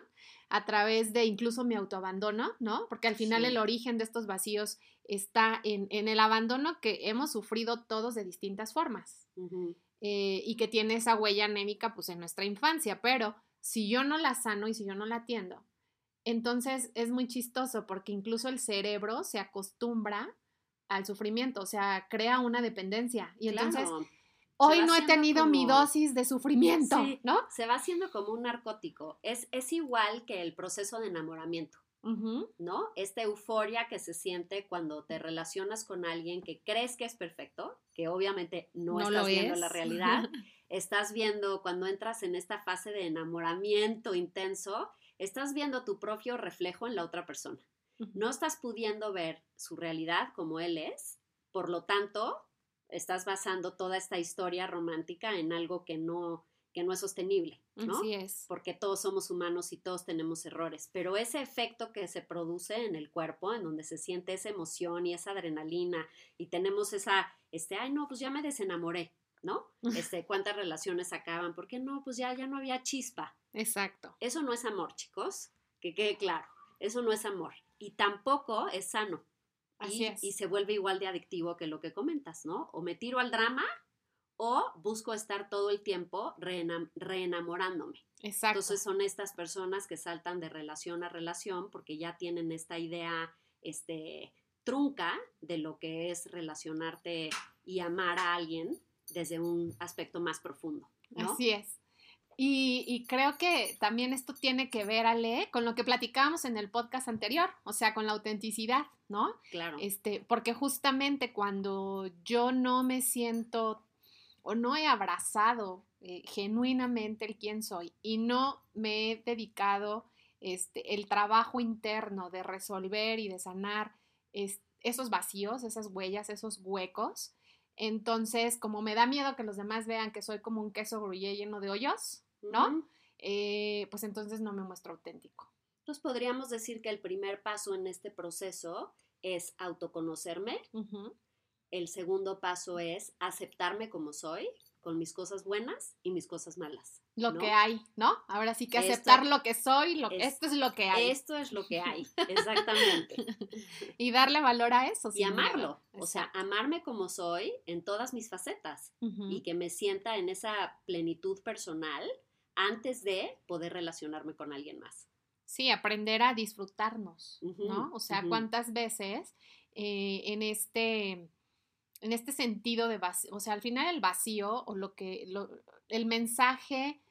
Speaker 1: a través de incluso mi autoabandono, ¿no? Porque al final el origen de estos vacíos está en, el abandono que hemos sufrido todos de distintas formas eh, y que tiene esa huella anémica pues en nuestra infancia, pero si yo no la sano y si yo no la atiendo, entonces es muy chistoso porque incluso el cerebro se acostumbra al sufrimiento, o sea, crea una dependencia y entonces... Hoy no he tenido mi dosis de sufrimiento, ¿no?
Speaker 2: Se va haciendo como un narcótico. Es, es igual que el proceso de enamoramiento. ¿No? Esta euforia que se siente cuando te relacionas con alguien que crees que es perfecto, que obviamente no, estás viendo la realidad. estás viendo cuando entras en esta fase de enamoramiento intenso, estás viendo tu propio reflejo en la otra persona. No estás pudiendo ver su realidad como él es, por lo tanto, estás basando toda esta historia romántica en algo que no que no es sostenible, ¿no? Así es. Porque todos somos humanos y todos tenemos errores, pero ese efecto que se produce en el cuerpo, en donde se siente esa emoción y esa adrenalina y tenemos esa, este, ay, no, pues ya me desenamoré, ¿no? Este, cuántas relaciones acaban, porque no, pues ya, ya no había chispa. Exacto. Eso no es amor, chicos, que quede claro, eso no es amor y tampoco es sano. Así es. y se vuelve igual de adictivo que lo que comentas, ¿no? O me tiro al drama o busco estar todo el tiempo reenamorándome. Exacto. Entonces son estas personas que saltan de relación a relación porque ya tienen esta idea este, trunca de lo que es relacionarte y amar a alguien desde un aspecto más profundo.
Speaker 1: Así es. Y, creo que también esto tiene que ver, Ale, con lo que platicábamos en el podcast anterior, o sea, con la autenticidad, ¿no?
Speaker 2: Claro.
Speaker 1: Este, porque justamente cuando yo no me siento o no he abrazado eh, genuinamente el quién soy y no me he dedicado este, el trabajo interno de resolver y de sanar esos vacíos, esas huellas, esos huecos, entonces, como me da miedo que los demás vean que soy como un queso gruyé lleno de hoyos, ¿no? Eh, pues entonces no me muestro auténtico.
Speaker 2: Entonces podríamos decir que el primer paso en este proceso es autoconocerme. El segundo paso es aceptarme como soy, con mis cosas buenas y mis cosas malas.
Speaker 1: Lo que hay, ¿no? Ahora sí que aceptar lo que soy, lo, esto es lo que hay.
Speaker 2: Esto es lo que hay, exactamente.
Speaker 1: y darle valor a eso.
Speaker 2: Y amarlo, o sea, amarme como soy en todas mis facetas y que me sienta en esa plenitud personal antes de poder relacionarme con alguien más.
Speaker 1: Sí, aprender a disfrutarnos, ¿no? O sea, cuántas veces eh, en este en este sentido de vacío, o sea, al final el vacío o lo que, el mensaje,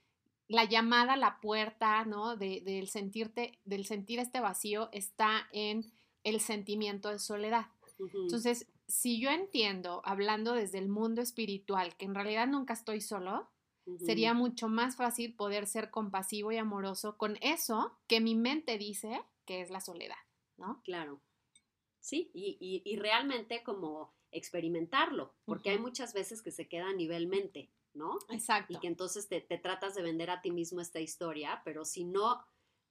Speaker 1: la llamada la puerta, ¿no? del sentirte, del sentir este vacío está en el sentimiento de soledad. Entonces, si yo entiendo, hablando desde el mundo espiritual, que en realidad nunca estoy solo, sería mucho más fácil poder ser compasivo y amoroso con eso que mi mente dice que es la soledad, ¿no?
Speaker 2: Claro. Sí, y, y realmente como experimentarlo, porque hay muchas veces que se queda a nivel mente, ¿no?
Speaker 1: Exacto.
Speaker 2: Y que entonces te, tratas de vender a ti mismo esta historia, pero si no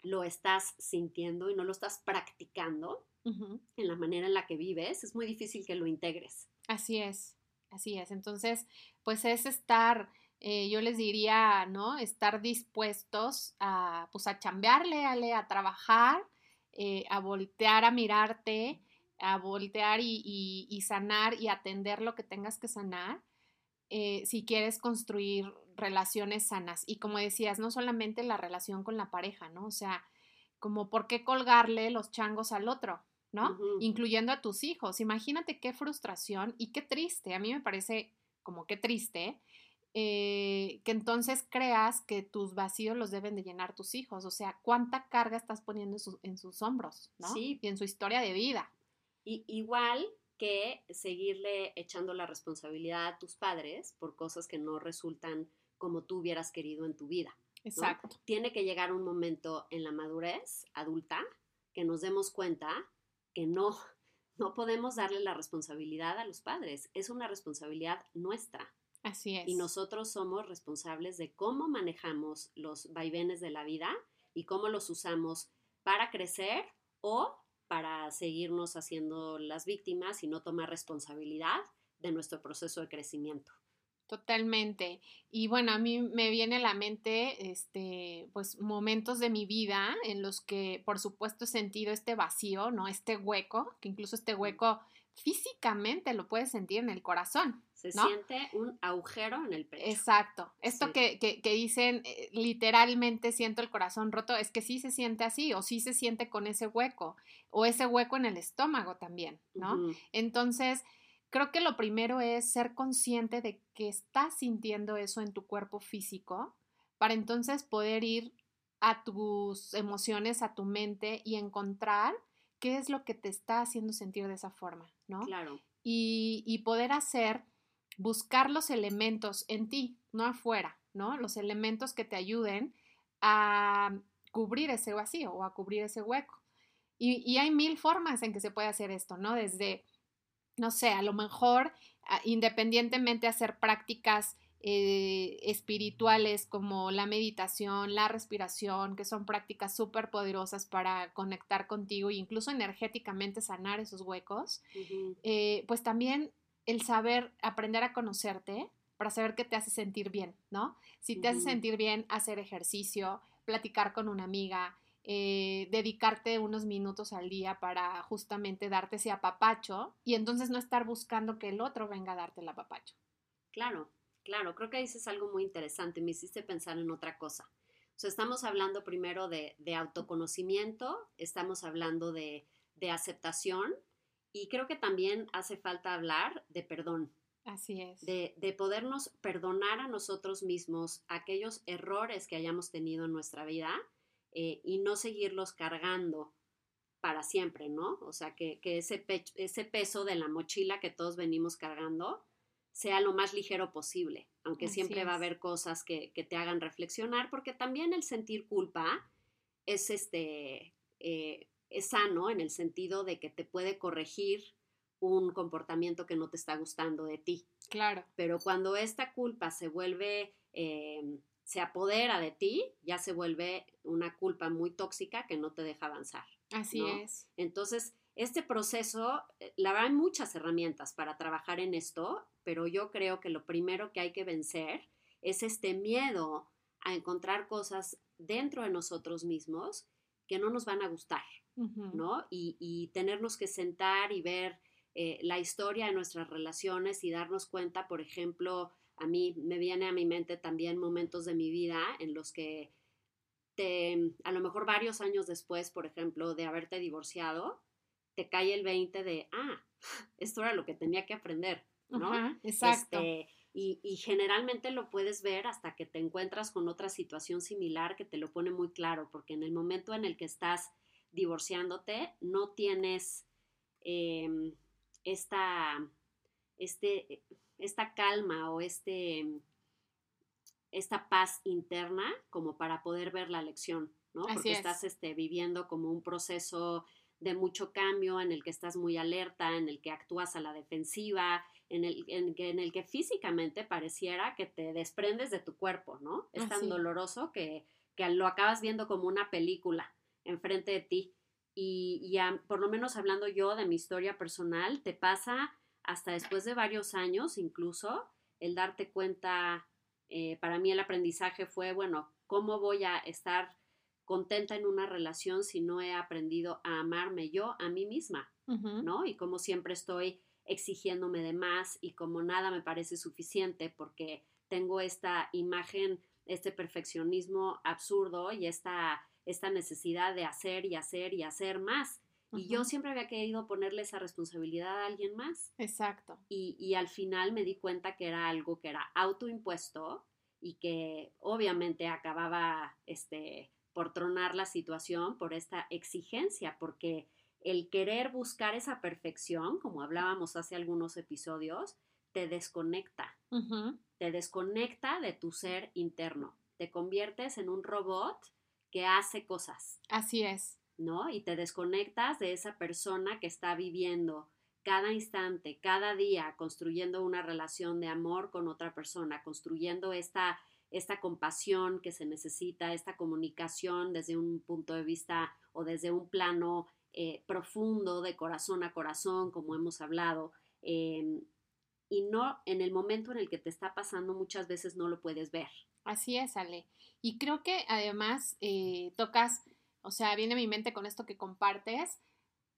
Speaker 2: lo estás sintiendo y no lo estás practicando en la manera en la que vives, es muy difícil que lo integres.
Speaker 1: Así es, así es. Entonces, pues es estar, eh, yo les diría, ¿no? Estar dispuestos a, pues a chambearle, a, a trabajar, eh, a voltear a mirarte, a voltear y, sanar y atender lo que tengas que sanar eh, si quieres construir relaciones sanas. Y como decías, no solamente la relación con la pareja, ¿no? O sea, como por qué colgarle los changos al otro, ¿no? Incluyendo a tus hijos. Imagínate qué frustración y qué triste. A mí me parece como qué triste eh, que entonces creas que tus vacíos los deben de llenar tus hijos. O sea, cuánta carga estás poniendo en, sus hombros, ¿no?
Speaker 2: Sí.
Speaker 1: Y en su historia de vida.
Speaker 2: Y, igual que seguirle echando la responsabilidad a tus padres por cosas que no resultan como tú hubieras querido en tu vida.
Speaker 1: Exacto.
Speaker 2: Tiene que llegar un momento en la madurez adulta que nos demos cuenta que no, no podemos darle la responsabilidad a los padres. Es una responsabilidad nuestra.
Speaker 1: Así es.
Speaker 2: Y nosotros somos responsables de cómo manejamos los vaivenes de la vida y cómo los usamos para crecer o para seguirnos haciendo las víctimas y no tomar responsabilidad de nuestro proceso de crecimiento.
Speaker 1: Totalmente. Y bueno, a mí me viene a la mente, este, pues, momentos de mi vida en los que, por supuesto, he sentido este vacío, ¿no? Este hueco, que incluso este hueco físicamente lo puedes sentir en el corazón.
Speaker 2: Se siente un agujero en el pecho.
Speaker 1: Exacto. Esto que, que, que, dicen eh, literalmente siento el corazón roto, es que sí se siente así o sí se siente con ese hueco o ese hueco en el estómago también, ¿no? Entonces, creo que lo primero es ser consciente de que estás sintiendo eso en tu cuerpo físico para entonces poder ir a tus emociones, a tu mente y encontrar qué es lo que te está haciendo sentir de esa forma, ¿no?
Speaker 2: Claro.
Speaker 1: Y, y poder hacer buscar los elementos en ti, no afuera, ¿no? Los elementos que te ayuden a cubrir ese vacío o a cubrir ese hueco. Y, hay mil formas en que se puede hacer esto, ¿no? Desde, no sé, a lo mejor ah, independientemente hacer prácticas eh, espirituales como la meditación, la respiración, que son prácticas súper poderosas para conectar contigo e incluso energéticamente sanar esos huecos, eh, pues también el saber aprender a conocerte para saber qué te hace sentir bien, ¿no? Si te hace sentir bien hacer ejercicio, platicar con una amiga, eh, dedicarte unos minutos al día para justamente darte ese apapacho y entonces no estar buscando que el otro venga a darte el apapacho.
Speaker 2: Claro, claro, creo que dices algo muy interesante, me hiciste pensar en otra cosa. O sea, estamos hablando primero de, autoconocimiento, estamos hablando de, de aceptación y creo que también hace falta hablar de perdón,
Speaker 1: Así es.
Speaker 2: De, de, podernos perdonar a nosotros mismos aquellos errores que hayamos tenido en nuestra vida eh, y no seguirlos cargando para siempre, ¿no? O sea, que, que ese, ese peso de la mochila que todos venimos cargando sea lo más ligero posible, aunque siempre va a haber cosas que, que, te hagan reflexionar, porque también el sentir culpa es, este, eh, es sano en el sentido de que te puede corregir un comportamiento que no te está gustando de ti.
Speaker 1: Claro.
Speaker 2: Pero cuando esta culpa se vuelve, eh, se apodera de ti, ya se vuelve una culpa muy tóxica que no te deja avanzar.
Speaker 1: Así es.
Speaker 2: Entonces, este proceso, eh, la verdad, hay muchas herramientas para trabajar en esto, pero yo creo que lo primero que hay que vencer es este miedo a encontrar cosas dentro de nosotros mismos que no nos van a gustar, ¿no? Y, tenernos que sentar y ver eh, la historia de nuestras relaciones y darnos cuenta, por ejemplo, a mí me viene a mi mente también momentos de mi vida en los que te, a lo mejor varios años después, por ejemplo, de haberte divorciado, te cae el 20 de, ah, esto era lo que tenía que aprender, ¿no?
Speaker 1: exacto.
Speaker 2: Este, y, generalmente lo puedes ver hasta que te encuentras con otra situación similar que te lo pone muy claro, porque en el momento en el que estás divorciándote, no tienes em, esta, este, esta calma o este, esta paz interna como para poder ver la lección, ¿no? Porque estás este, viviendo como un proceso de mucho cambio, en el que estás muy alerta, en el que actúas a la defensiva, en el, en, en el que físicamente pareciera que te desprendes de tu cuerpo, ¿no? Es tan doloroso que, que, lo acabas viendo como una película enfrente de ti. Y, ya, por lo menos hablando yo de mi historia personal, te pasa hasta después de varios años incluso el darte cuenta, eh, para mí el aprendizaje fue, bueno, ¿cómo voy a estar contenta en una relación si no he aprendido a amarme yo a mí misma, ¿no? Y como siempre estoy exigiéndome de más y como nada me parece suficiente porque tengo esta imagen, este perfeccionismo absurdo y esta, esta necesidad de hacer y hacer y hacer más. Y yo siempre había querido ponerle esa responsabilidad a alguien más.
Speaker 1: Exacto.
Speaker 2: Y, y al final me di cuenta que era algo que era autoimpuesto y que obviamente acababa este, por tronar la situación, por esta exigencia, porque el querer buscar esa perfección, como hablábamos hace algunos episodios, te desconecta, te desconecta de tu ser interno, te conviertes en un robot que hace cosas.
Speaker 1: Así es.
Speaker 2: ¿No? Y te desconectas de esa persona que está viviendo cada instante, cada día, construyendo una relación de amor con otra persona, construyendo esta esta compasión que se necesita, esta comunicación desde un punto de vista o desde un plano eh, profundo de corazón a corazón, como hemos hablado, em, y no en el momento en el que te está pasando muchas veces no lo puedes ver.
Speaker 1: Así es, Ale. Y creo que además eh, tocas, o sea, viene a mi mente con esto que compartes,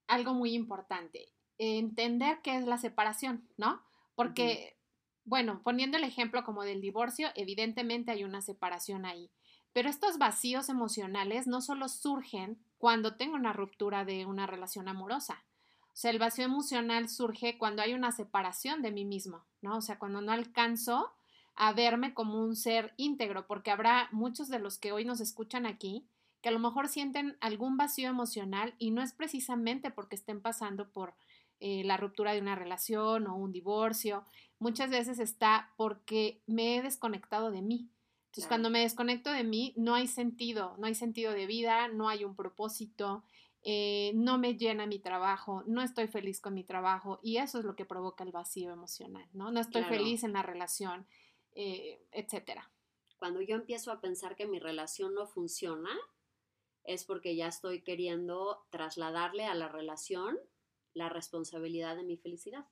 Speaker 1: algo muy importante, entender qué es la separación, ¿no? Porque bueno, poniendo el ejemplo como del divorcio, evidentemente hay una separación ahí, pero estos vacíos emocionales no solo surgen cuando tengo una ruptura de una relación amorosa. O sea, el vacío emocional surge cuando hay una separación de mí mismo, ¿no? O sea, cuando no alcanzo a verme como un ser íntegro, porque habrá muchos de los que hoy nos escuchan aquí que a lo mejor sienten algún vacío emocional y no es precisamente porque estén pasando por eh, la ruptura de una relación o un divorcio, muchas veces está porque me he desconectado de mí. Entonces, cuando me desconecto de mí, no hay sentido, no hay sentido de vida, no hay un propósito, eh, no me llena mi trabajo, no estoy feliz con mi trabajo y eso es lo que provoca el vacío emocional, ¿no? No estoy feliz en la relación, eh, etcétera.
Speaker 2: Cuando yo empiezo a pensar que mi relación no funciona, es porque ya estoy queriendo trasladarle a la relación la responsabilidad de mi felicidad.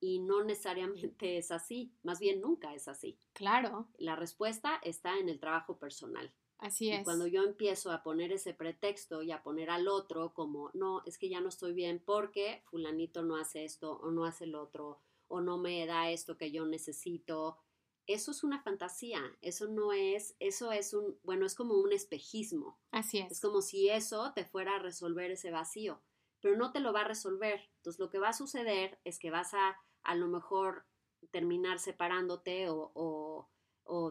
Speaker 2: Y no necesariamente es así, más bien nunca es así.
Speaker 1: Claro.
Speaker 2: La respuesta está en el trabajo personal.
Speaker 1: Así es.
Speaker 2: Y cuando yo empiezo a poner ese pretexto y a poner al otro como, no, es que ya no estoy bien porque fulanito no hace esto o no hace el otro o no me da esto que yo necesito, eso es una fantasía, eso no es, eso es un, bueno, es como un espejismo.
Speaker 1: Así es.
Speaker 2: Es como si eso te fuera a resolver ese vacío pero no te lo va a resolver. Entonces lo que va a suceder es que vas a a lo mejor terminar separándote o,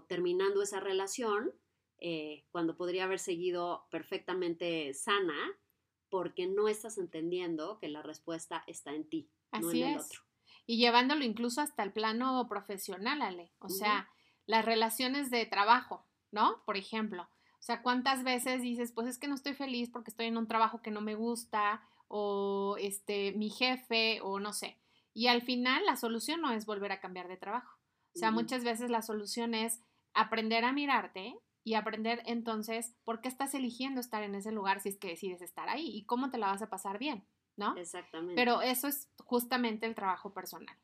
Speaker 2: terminando esa relación eh, cuando podría haber seguido perfectamente sana porque no estás entendiendo que la respuesta está en ti, no en el otro.
Speaker 1: Y llevándolo incluso hasta el plano profesional, Ale. O sea, las relaciones de trabajo, ¿no? Por ejemplo. O sea, ¿cuántas veces dices, pues es que no estoy feliz porque estoy en un trabajo que no me gusta o este mi jefe o no sé. Y al final la solución no es volver a cambiar de trabajo. O sea, muchas veces la solución es aprender a mirarte y aprender entonces por qué estás eligiendo estar en ese lugar si es que decides estar ahí y cómo te la vas a pasar bien, ¿no? Exactamente. Pero eso es justamente el trabajo personal.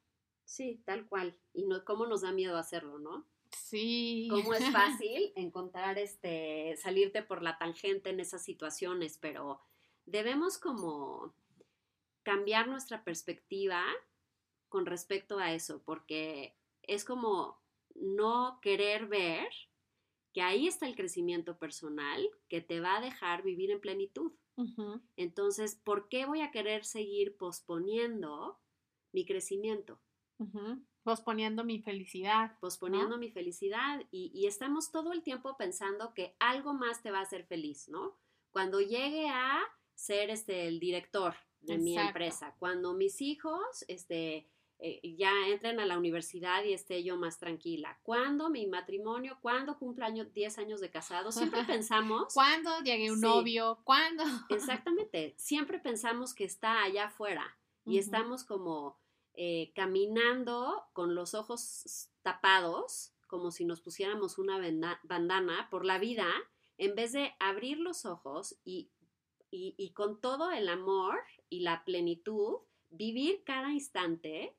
Speaker 2: Sí, tal cual. Y no, cómo nos da miedo hacerlo, ¿no?
Speaker 1: Sí.
Speaker 2: Cómo es fácil encontrar este, salirte por la tangente en esas situaciones, pero debemos como cambiar nuestra perspectiva con respecto a eso, porque es como no querer ver que ahí está el crecimiento personal que te va a dejar vivir en plenitud. Entonces, ¿por qué voy a querer seguir posponiendo mi crecimiento?
Speaker 1: Posponiendo mi felicidad.
Speaker 2: Posponiendo mi felicidad. Y, estamos todo el tiempo pensando que algo más te va a hacer feliz, ¿no? Cuando llegue a ser este, el director de mi empresa, cuando mis hijos este, eh, ya entren a la universidad y esté yo más tranquila. ¿Cuándo mi matrimonio? ¿Cuándo cumpleaños 10 años de casado? Siempre pensamos...
Speaker 1: ¿Cuándo llegue un novio? ¿Cuándo?
Speaker 2: Exactamente. Siempre pensamos que está allá afuera y estamos como eh, caminando con los ojos tapados, como si nos pusiéramos una bandana por la vida, en vez de abrir los ojos y, y con todo el amor y la plenitud, vivir cada instante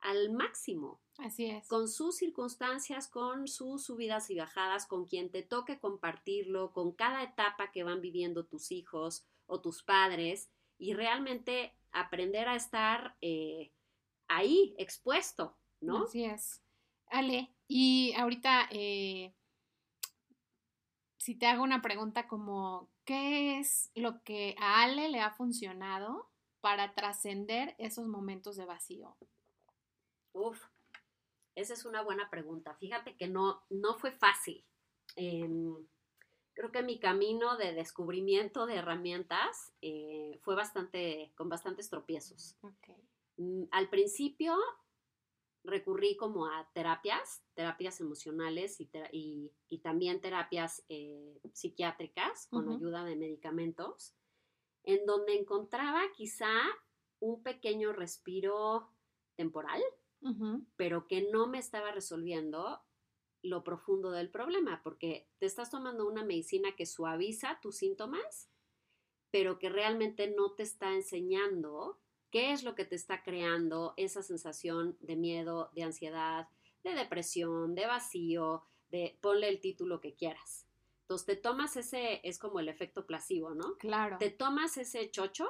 Speaker 2: al máximo.
Speaker 1: Así es.
Speaker 2: Con sus circunstancias, con sus subidas y bajadas, con quien te toque compartirlo, con cada etapa que van viviendo tus hijos o tus padres y realmente aprender a estar eh, ahí, expuesto, ¿no?
Speaker 1: Así es. Ale, y ahorita, eh, si te hago una pregunta como, ¿qué es lo que a Ale le ha funcionado para trascender esos momentos de vacío?
Speaker 2: Uf, esa es una buena pregunta. Fíjate que no, no fue fácil. Em, creo que mi camino de descubrimiento de herramientas eh, fue bastante, con bastantes tropiezos. Mm, al principio recurrí como a terapias, terapias emocionales y, también terapias eh, psiquiátricas con ayuda de medicamentos, en donde encontraba quizá un pequeño respiro temporal pero que no me estaba resolviendo lo profundo del problema, porque te estás tomando una medicina que suaviza tus síntomas, pero que realmente no te está enseñando qué es lo que te está creando esa sensación de miedo, de ansiedad, de depresión, de vacío, de ponle el título que quieras. Entonces te tomas ese, es como el efecto placebo, ¿no?
Speaker 1: Claro.
Speaker 2: Te tomas ese chocho,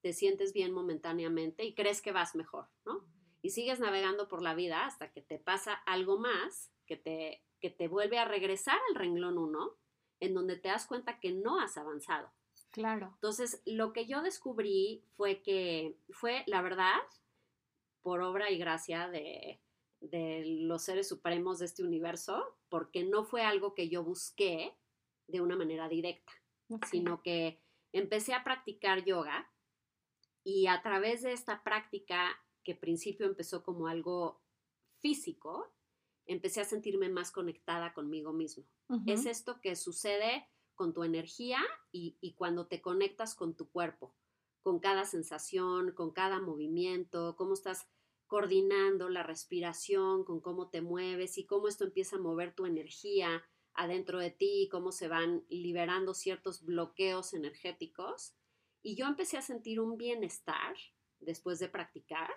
Speaker 2: te sientes bien momentáneamente y crees que vas mejor, ¿no? y sigues navegando por la vida hasta que te pasa algo más que te, que te vuelve a regresar al renglón 1, en donde te das cuenta que no has avanzado.
Speaker 1: Claro.
Speaker 2: Entonces, lo que yo descubrí fue que fue, la verdad, por obra y gracia de, los seres supremos de este universo, porque no fue algo que yo busqué de una manera directa, sino que empecé a practicar yoga y a través de esta práctica que al principio empezó como algo físico, empecé a sentirme más conectada conmigo mismo. Es esto que sucede con tu energía y, cuando te conectas con tu cuerpo, con cada sensación, con cada movimiento, cómo estás coordinando la respiración, con cómo te mueves y cómo esto empieza a mover tu energía adentro de ti, cómo se van liberando ciertos bloqueos energéticos. Y yo empecé a sentir un bienestar después de practicar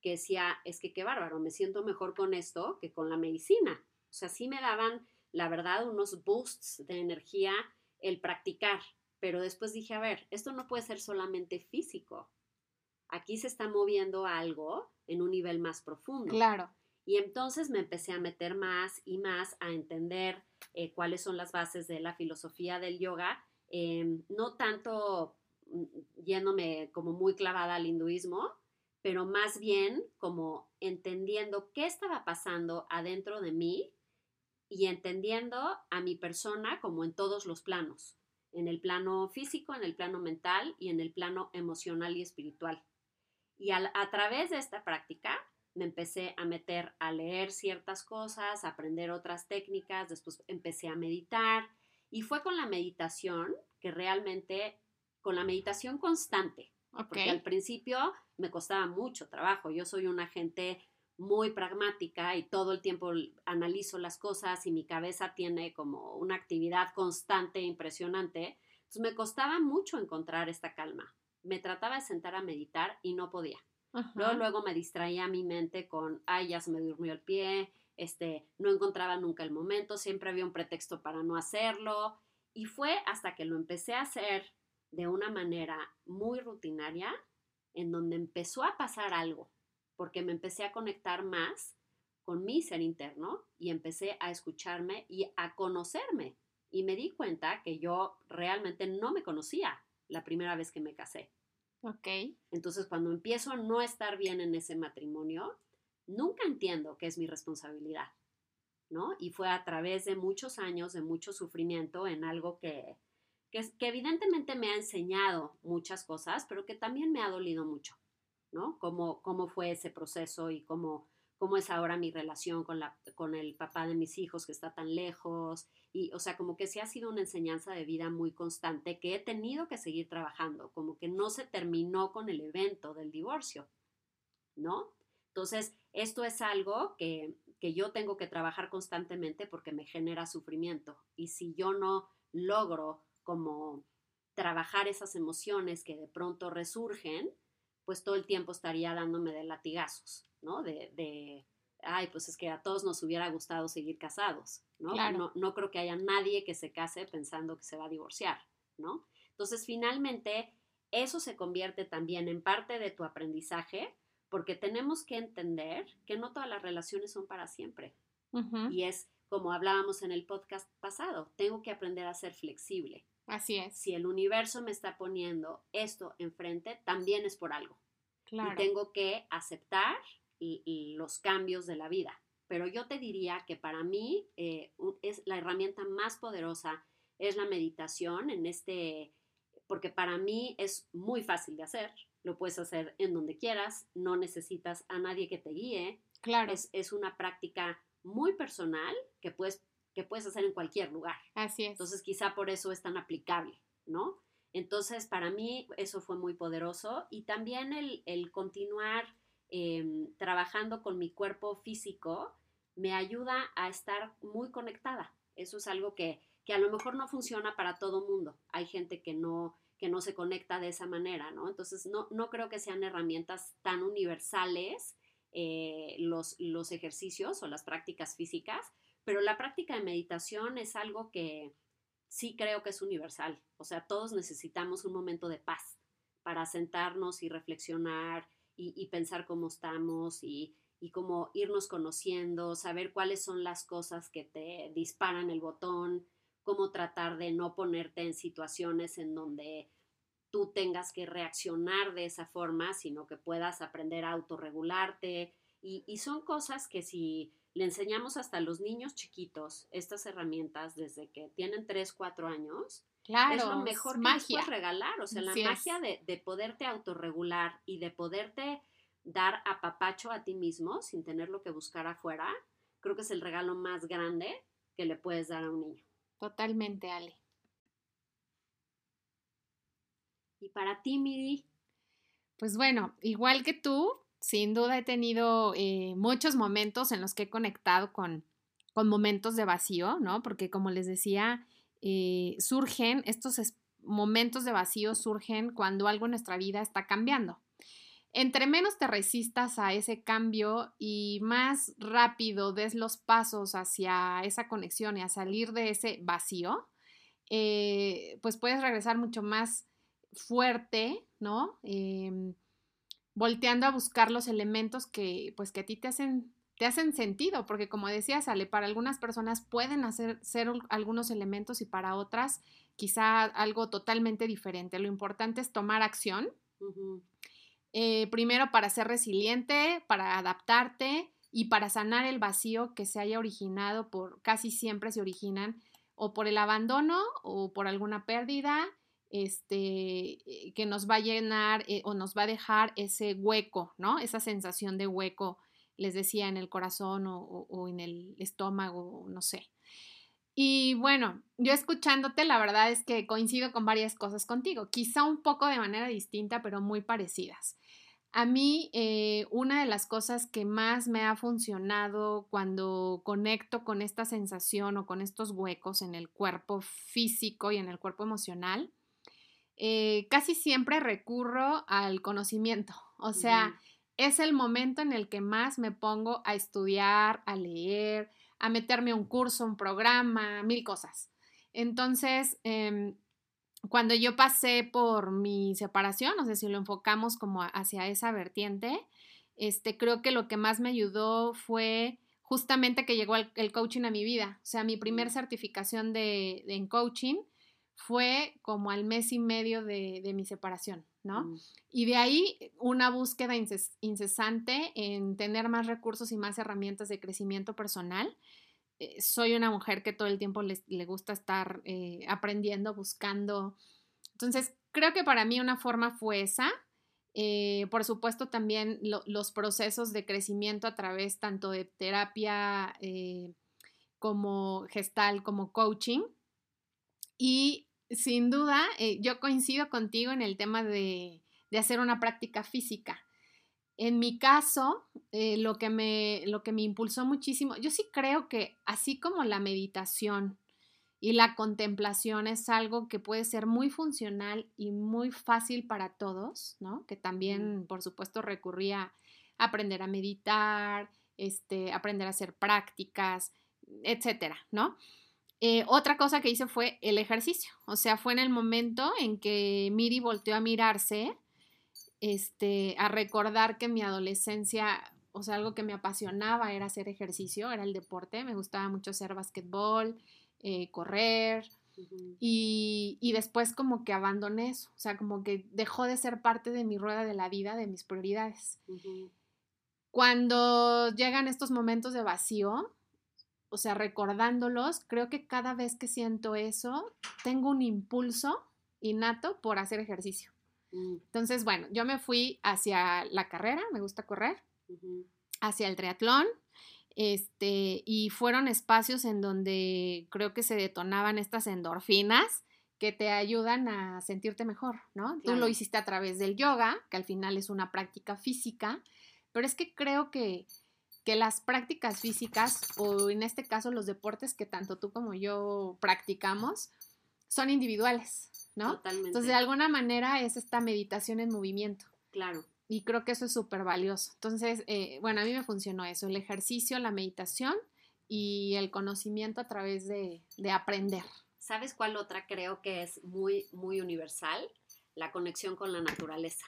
Speaker 2: que decía, es que qué bárbaro, me siento mejor con esto que con la medicina. O sea, sí me daban, la verdad, unos boosts de energía el practicar, pero después dije, a ver, esto no puede ser solamente físico. Aquí se está moviendo algo en un nivel más profundo.
Speaker 1: Claro.
Speaker 2: Y entonces me empecé a meter más y más a entender eh, cuáles son las bases de la filosofía del yoga, em, no tanto mm, yéndome como muy clavada al hinduismo, pero más bien como entendiendo qué estaba pasando adentro de mí y entendiendo a mi persona como en todos los planos, en el plano físico, en el plano mental y en el plano emocional y espiritual. Y a, través de esta práctica me empecé a meter a leer ciertas cosas, a aprender otras técnicas, después empecé a meditar y fue con la meditación que realmente, con la meditación constante, porque al principio me costaba mucho trabajo, yo soy una gente muy pragmática y todo el tiempo analizo las cosas y mi cabeza tiene como una actividad constante e impresionante. Entonces me costaba mucho encontrar esta calma. Me trataba de sentar a meditar y no podía. Luego, luego me distraía mi mente con, ay, ya se me durmió el pie, este, no encontraba nunca el momento, siempre había un pretexto para no hacerlo. Y fue hasta que lo empecé a hacer de una manera muy rutinaria, en donde empezó a pasar algo porque me empecé a conectar más con mi ser interno y empecé a escucharme y a conocerme. Y me di cuenta que yo realmente no me conocía la primera vez que me casé.
Speaker 1: Ok.
Speaker 2: Entonces, cuando empiezo a no estar bien en ese matrimonio, nunca entiendo que es mi responsabilidad, ¿no? Y fue a través de muchos años de mucho sufrimiento en algo que, que, que evidentemente me ha enseñado muchas cosas, pero que también me ha dolido mucho. ¿No? Cómo, cómo fue ese proceso y cómo, cómo es ahora mi relación con, la, con el papá de mis hijos que está tan lejos. Y, o sea, como que sí ha sido una enseñanza de vida muy constante que he tenido que seguir trabajando, como que no se terminó con el evento del divorcio, ¿no? Entonces, esto es algo que, que yo tengo que trabajar constantemente porque me genera sufrimiento. Y si yo no logro como trabajar esas emociones que de pronto resurgen, pues todo el tiempo estaría dándome de latigazos, ¿no? De, de, ay, pues es que a todos nos hubiera gustado seguir casados, ¿no? ¿no? No creo que haya nadie que se case pensando que se va a divorciar, ¿no? Entonces, finalmente, eso se convierte también en parte de tu aprendizaje, porque tenemos que entender que no todas las relaciones son para siempre. Y es como hablábamos en el podcast pasado, tengo que aprender a ser flexible.
Speaker 1: Así es.
Speaker 2: Si el universo me está poniendo esto enfrente, también es por algo. Claro. Y tengo que aceptar los cambios de la vida. Pero yo te diría que para mí eh, es la herramienta más poderosa es la meditación en este, porque para mí es muy fácil de hacer. Lo puedes hacer en donde quieras, no necesitas a nadie que te guíe.
Speaker 1: Claro.
Speaker 2: Es, es una práctica muy personal que puedes que puedes hacer en cualquier lugar.
Speaker 1: Así es.
Speaker 2: Entonces quizá por eso es tan aplicable, ¿no? Entonces para mí eso fue muy poderoso y también el, continuar em, trabajando con mi cuerpo físico me ayuda a estar muy conectada. Eso es algo que, que a lo mejor no funciona para todo mundo. Hay gente que no, que no se conecta de esa manera, ¿no? Entonces no, no creo que sean herramientas tan universales eh, los, los ejercicios o las prácticas físicas, pero la práctica de meditación es algo que sí creo que es universal. O sea, todos necesitamos un momento de paz para sentarnos y reflexionar y, pensar cómo estamos y, y cómo irnos conociendo, saber cuáles son las cosas que te disparan el botón, cómo tratar de no ponerte en situaciones en donde tú tengas que reaccionar de esa forma, sino que puedas aprender a autorregularte. Y, y son cosas que si le enseñamos hasta a los niños chiquitos estas herramientas desde que tienen 3, 4 años.
Speaker 1: Claro,
Speaker 2: es lo mejor que magia. puedes regalar. O sea, la magia de, de, poderte autorregular y de poderte dar a papacho a ti mismo sin tenerlo que buscar afuera, creo que es el regalo más grande que le puedes dar a un niño.
Speaker 1: Totalmente, Ale.
Speaker 2: ¿Y para ti, Miri?
Speaker 1: Pues bueno, igual que tú, sin duda he tenido eh, muchos momentos en los que he conectado con, con, momentos de vacío, ¿no? Porque como les decía, eh, surgen, estos momentos de vacío surgen cuando algo en nuestra vida está cambiando. Entre menos te resistas a ese cambio y más rápido des los pasos hacia esa conexión y a salir de ese vacío, eh, pues puedes regresar mucho más fuerte, ¿no? Volteando a buscar los elementos que, pues, que a ti te hacen, te hacen sentido, porque como decía Sale, para algunas personas pueden hacer, ser algunos elementos y para otras quizá algo totalmente diferente. Lo importante es tomar acción eh, primero para ser resiliente, para adaptarte y para sanar el vacío que se haya originado por, casi siempre se originan o por el abandono o por alguna pérdida, este, eh, que nos va a llenar eh, o nos va a dejar ese hueco, ¿no? Esa sensación de hueco, les decía, en el corazón o, en el estómago, no sé. Y bueno, yo escuchándote, la verdad es que coincido con varias cosas contigo, quizá un poco de manera distinta, pero muy parecidas. A mí, eh, una de las cosas que más me ha funcionado cuando conecto con esta sensación o con estos huecos en el cuerpo físico y en el cuerpo emocional, eh, casi siempre recurro al conocimiento. O sea, es el momento en el que más me pongo a estudiar, a leer, a meterme a un curso, un programa, mil cosas. Entonces, em, cuando yo pasé por mi separación, no sé si lo enfocamos como hacia esa vertiente, este, creo que lo que más me ayudó fue justamente que llegó el, coaching a mi vida. O sea, mi primer certificación de, en coaching fue como al mes y medio de, mi separación, ¿no? Mm. Y de ahí una búsqueda incesante en tener más recursos y más herramientas de crecimiento personal eh, soy una mujer que todo el tiempo le gusta estar eh, aprendiendo, buscando. Entonces, creo que para mí una forma fue esa. Eh, por supuesto, también los procesos de crecimiento a través tanto de terapia como gestal, como coaching. Y sin duda, yo coincido contigo en el tema de hacer una práctica física. En mi caso, eh, lo, que me, lo que me impulsó muchísimo, yo sí creo que así como la meditación y la contemplación es algo que puede ser muy funcional y muy fácil para todos, ¿no? Que también, por supuesto, recurría a aprender a meditar, este, aprender a hacer prácticas, etcétera, ¿no? Eh, otra cosa que hice fue el ejercicio, o sea, fue en el momento en que Miri volteó a mirarse este, a recordar que mi adolescencia, o sea, algo que me apasionaba era hacer ejercicio, era el deporte, me gustaba mucho hacer basquetbol, eh, correr, y, después como que abandoné eso, o sea, como que dejó de ser parte de mi rueda de la vida, de mis prioridades. Cuando llegan estos momentos de vacío, o sea, recordándolos, creo que cada vez que siento eso, tengo un impulso innato por hacer ejercicio. Mm. Entonces, bueno, yo me fui hacia la carrera, me gusta correr, hacia el triatlón, este, y fueron espacios en donde creo que se detonaban estas endorfinas que te ayudan a sentirte mejor, ¿no? Tú lo hiciste a través del yoga, que al final es una práctica física, pero es que creo que, que las prácticas físicas, o en este caso los deportes que tanto tú como yo practicamos, son individuales. Entonces, de alguna manera es esta meditación en movimiento.
Speaker 2: Claro.
Speaker 1: Y creo que eso es súper valioso. Entonces, eh, bueno, a mí me funcionó eso, el ejercicio, la meditación y el conocimiento a través de, aprender.
Speaker 2: ¿Sabes cuál otra creo que es muy, muy universal? La conexión con la naturaleza.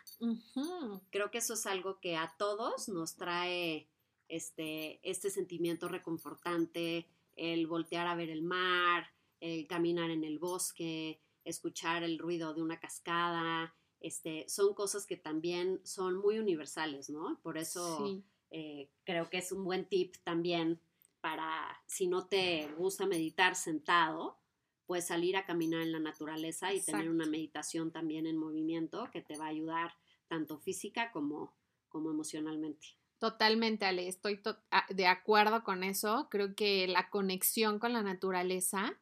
Speaker 2: Creo que eso es algo que a todos nos trae este, este sentimiento reconfortante, el voltear a ver el mar, el caminar en el bosque, escuchar el ruido de una cascada, este, son cosas que también son muy universales, ¿no? Por eso eh, creo que es un buen tip también para, si no te gusta meditar sentado, pues salir a caminar en la naturaleza y tener una meditación también en movimiento que te va a ayudar tanto física como, como emocionalmente.
Speaker 1: Totalmente, Ale, estoy de acuerdo con eso. Creo que la conexión con la naturaleza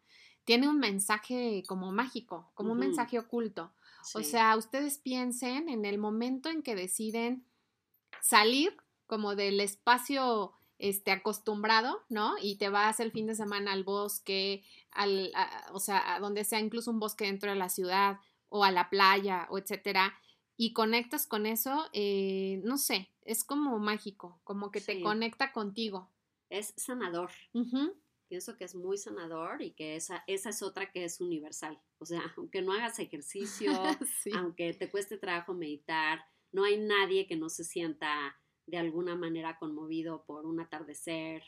Speaker 1: tiene un mensaje como mágico, como un mensaje oculto. O sea, ustedes piensen en el momento en que deciden salir como del espacio este, acostumbrado, ¿no? Y te vas el fin de semana al bosque, al, o sea, a donde sea incluso un bosque dentro de la ciudad o a la playa o etcétera, y conectas con eso, eh, no sé, es como mágico, como que te conecta contigo.
Speaker 2: Es sanador. Pienso que es muy sanador y que esa, esa es otra que es universal. O sea, aunque no hagas ejercicio, aunque te cueste trabajo meditar, no hay nadie que no se sienta de alguna manera conmovido por un atardecer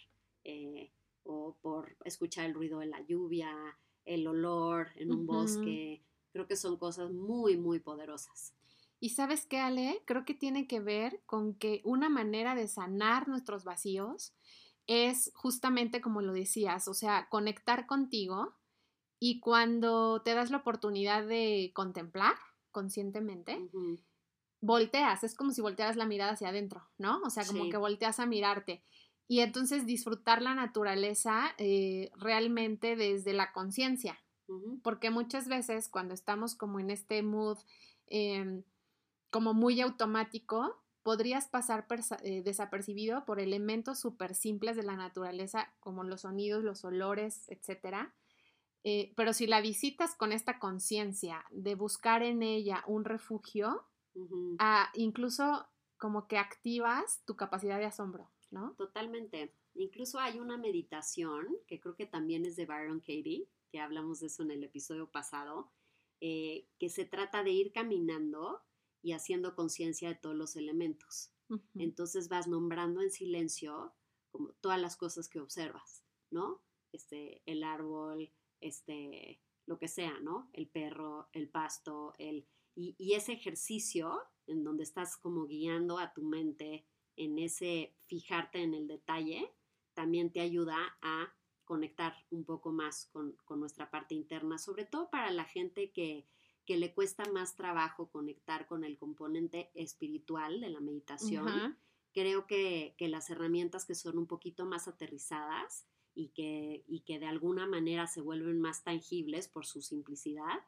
Speaker 2: eh, o por escuchar el ruido de la lluvia, el olor en un bosque. Creo que son cosas muy, muy poderosas.
Speaker 1: Y sabes qué, Ale, creo que tiene que ver con que una manera de sanar nuestros vacíos es justamente como lo decías, o sea, conectar contigo y cuando te das la oportunidad de contemplar conscientemente, volteas, es como si voltearas la mirada hacia adentro, ¿no? O sea, como que volteas a mirarte. Y entonces disfrutar la naturaleza eh, realmente desde la conciencia, porque muchas veces cuando estamos como en este mood em, como muy automático, podrías pasar eh, desapercibido por elementos súper simples de la naturaleza, como los sonidos, los olores, etcétera. Eh, pero si la visitas con esta conciencia de buscar en ella un refugio, ah, incluso como que activas tu capacidad de asombro, ¿no?
Speaker 2: Totalmente. Incluso hay una meditación que creo que también es de Byron Katie, que hablamos de eso en el episodio pasado, eh, que se trata de ir caminando y haciendo conciencia de todos los elementos. Entonces vas nombrando en silencio como todas las cosas que observas, ¿no? Este, el árbol, este, lo que sea, ¿no? El perro, el pasto, el... Y, y ese ejercicio en donde estás como guiando a tu mente en ese fijarte en el detalle, también te ayuda a conectar un poco más con, nuestra parte interna, sobre todo para la gente que, le cuesta más trabajo conectar con el componente espiritual de la meditación. Creo que, las herramientas que son un poquito más aterrizadas y que, y que de alguna manera se vuelven más tangibles por su simplicidad,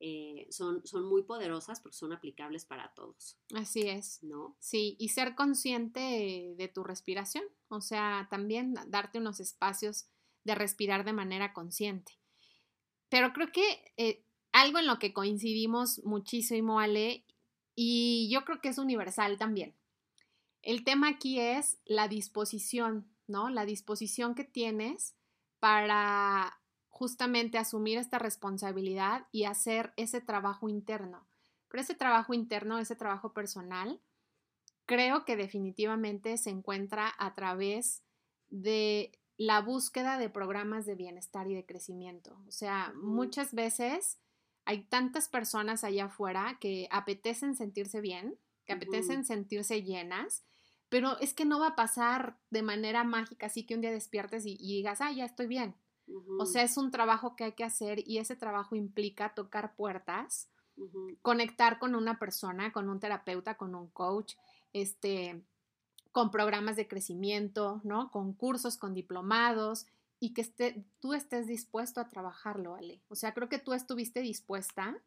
Speaker 2: eh, son, son muy poderosas porque son aplicables para todos.
Speaker 1: Así es. ¿No? Sí, y ser consciente de tu respiración, o sea, también darte unos espacios de respirar de manera consciente. Pero creo que eh, algo en lo que coincidimos muchísimo, Ale, y yo creo que es universal también. El tema aquí es la disposición, ¿no? La disposición que tienes para justamente asumir esta responsabilidad y hacer ese trabajo interno. Pero ese trabajo interno, ese trabajo personal, creo que definitivamente se encuentra a través de la búsqueda de programas de bienestar y de crecimiento. O sea, muchas veces hay tantas personas allá afuera que apetecen sentirse bien, que apetecen sentirse llenas, pero es que no va a pasar de manera mágica, así que un día despiertes y, digas, ah, ya estoy bien. O sea, es un trabajo que hay que hacer y ese trabajo implica tocar puertas, conectar con una persona, con un terapeuta, con un coach, este, con programas de crecimiento, ¿no? Con cursos, con diplomados y que esté, tú estés dispuesto a trabajarlo, Ale. O sea, creo que tú estuviste dispuesta,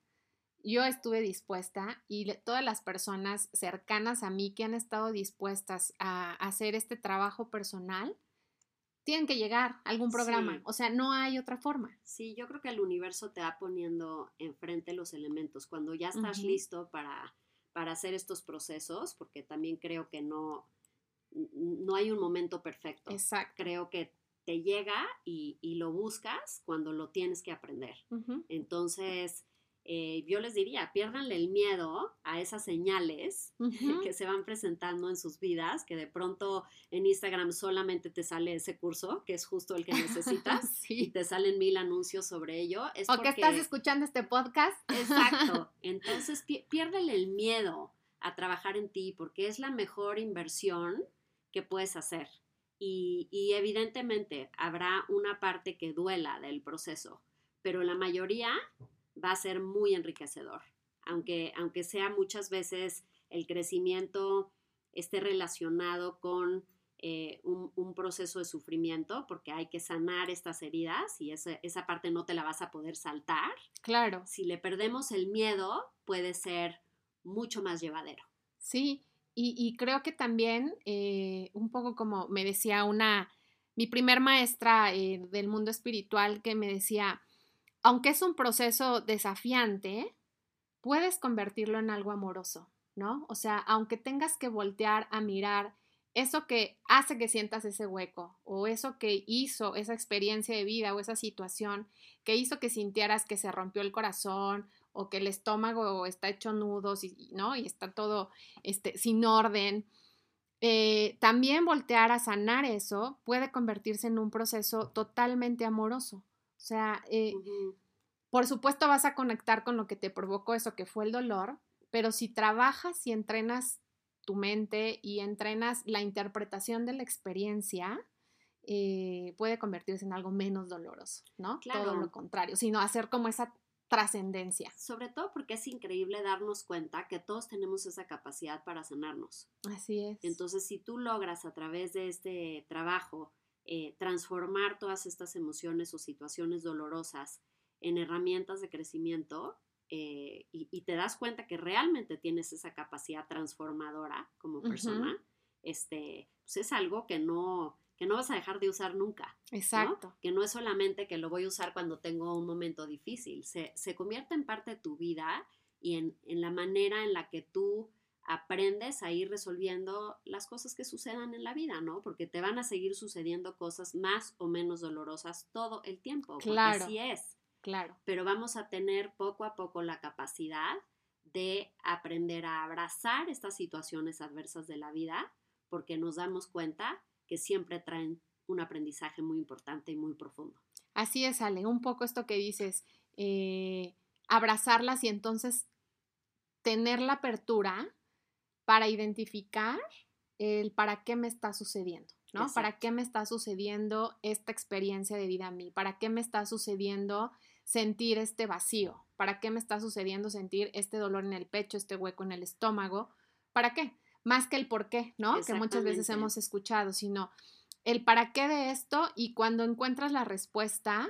Speaker 1: yo estuve dispuesta y todas las personas cercanas a mí que han estado dispuestas a hacer este trabajo personal, tienen que llegar a algún programa. O sea, no hay otra forma.
Speaker 2: Sí, yo creo que el universo te va poniendo enfrente los elementos. Cuando ya estás listo para, para hacer estos procesos, porque también creo que no, no hay un momento perfecto. Exacto. Creo que te llega y, lo buscas cuando lo tienes que aprender. Entonces, eh, yo les diría, piérdanle el miedo a esas señales que se van presentando en sus vidas, que de pronto en Instagram solamente te sale ese curso, que es justo el que necesitas, y te salen mil anuncios sobre ello.
Speaker 1: Es o que estás escuchando este podcast.
Speaker 2: Exacto. Entonces, piérdele el miedo a trabajar en ti, porque es la mejor inversión que puedes hacer. Y, evidentemente habrá una parte que duela del proceso, pero la mayoría va a ser muy enriquecedor, aunque, aunque sea muchas veces el crecimiento esté relacionado con eh, un, proceso de sufrimiento, porque hay que sanar estas heridas y esa, esa parte no te la vas a poder saltar. Claro. Si le perdemos el miedo, puede ser mucho más llevadero.
Speaker 1: Sí, y, creo que también, eh, un poco como me decía una, mi primer maestra eh, del mundo espiritual que me decía, aunque es un proceso desafiante, puedes convertirlo en algo amoroso, ¿no? O sea, aunque tengas que voltear a mirar eso que hace que sientas ese hueco o eso que hizo esa experiencia de vida o esa situación que hizo que sintieras que se rompió el corazón o que el estómago está hecho nudos y, ¿no? y está todo este, sin orden. Eh, también voltear a sanar eso puede convertirse en un proceso totalmente amoroso. O sea, eh, por supuesto vas a conectar con lo que te provocó eso que fue el dolor, pero si trabajas y entrenas tu mente y entrenas la interpretación de la experiencia, eh, puede convertirse en algo menos doloroso, ¿no? Claro. Todo lo contrario, sino hacer como esa trascendencia.
Speaker 2: Sobre todo porque es increíble darnos cuenta que todos tenemos esa capacidad para sanarnos.
Speaker 1: Así es.
Speaker 2: Entonces, si tú logras a través de este trabajo eh, transformar todas estas emociones o situaciones dolorosas en herramientas de crecimiento, eh, y, te das cuenta que realmente tienes esa capacidad transformadora como persona, este, pues es algo que no, que no vas a dejar de usar nunca.
Speaker 1: Exacto.
Speaker 2: Que no es solamente que lo voy a usar cuando tengo un momento difícil, se, convierte en parte de tu vida y en, en, la manera en la que tú aprendes a ir resolviendo las cosas que sucedan en la vida, ¿no? Porque te van a seguir sucediendo cosas más o menos dolorosas todo el tiempo. Claro. Porque así es.
Speaker 1: Claro.
Speaker 2: Pero vamos a tener poco a poco la capacidad de aprender a abrazar estas situaciones adversas de la vida porque nos damos cuenta que siempre traen un aprendizaje muy importante y muy profundo.
Speaker 1: Así es, Ale, un poco esto que dices, eh, abrazarlas y entonces tener la apertura para identificar el para qué me está sucediendo, ¿no? ¿Para qué me está sucediendo esta experiencia de vida a mí? ¿Para qué me está sucediendo sentir este vacío? ¿Para qué me está sucediendo sentir este dolor en el pecho, este hueco en el estómago? ¿Para qué? Más que el por qué, ¿no? Que muchas veces hemos escuchado, sino el para qué de esto y cuando encuentras la respuesta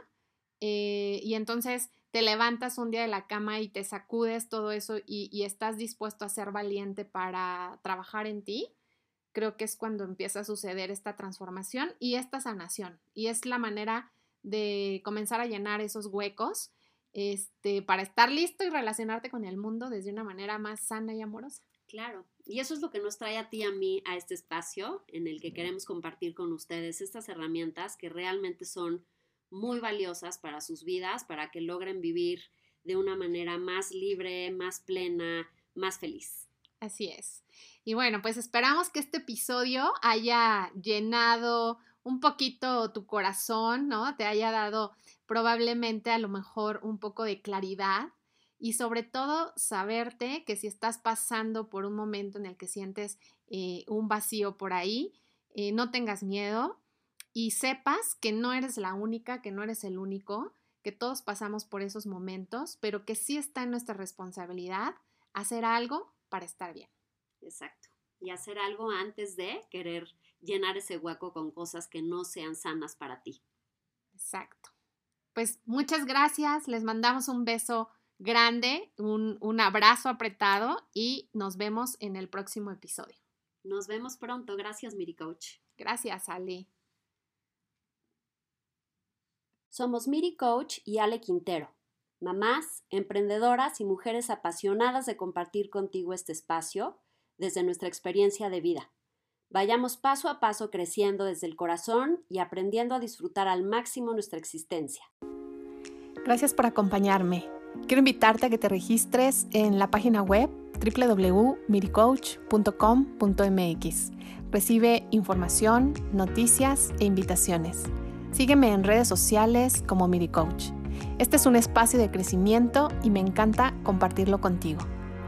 Speaker 1: eh, y entonces te levantas un día de la cama y te sacudes todo eso y, y estás dispuesto a ser valiente para trabajar en ti, creo que es cuando empieza a suceder esta transformación y esta sanación. Y es la manera de comenzar a llenar esos huecos este, para estar listo y relacionarte con el mundo desde una manera más sana y amorosa.
Speaker 2: Claro, y eso es lo que nos trae a ti a mí a este espacio en el que queremos compartir con ustedes estas herramientas que realmente son muy valiosas para sus vidas, para que logren vivir de una manera más libre, más plena, más feliz.
Speaker 1: Así es. Y bueno, pues esperamos que este episodio haya llenado un poquito tu corazón, ¿no? Te haya dado probablemente a lo mejor un poco de claridad y sobre todo saberte que si estás pasando por un momento en el que sientes eh, un vacío por ahí, eh, no tengas miedo y sepas que no eres la única, que no eres el único, que todos pasamos por esos momentos, pero que sí está en nuestra responsabilidad hacer algo para estar bien.
Speaker 2: Exacto. Y hacer algo antes de querer llenar ese hueco con cosas que no sean sanas para ti.
Speaker 1: Exacto. Pues muchas gracias, les mandamos un beso grande, un, un abrazo apretado y nos vemos en el próximo episodio.
Speaker 2: Nos vemos pronto. Gracias, Miri Coach.
Speaker 1: Gracias, Ale.
Speaker 2: Somos Miri Coach y Ale Quintero, mamás, emprendedoras y mujeres apasionadas de compartir contigo este espacio desde nuestra experiencia de vida. Vayamos paso a paso creciendo desde el corazón y aprendiendo a disfrutar al máximo nuestra existencia.
Speaker 1: Gracias por acompañarme. Quiero invitarte a que te registres en la página web www.miricoach.com.mx. Recibe información, noticias e invitaciones. Sígueme en redes sociales como MiriCoach. Este es un espacio de crecimiento y me encanta compartirlo contigo.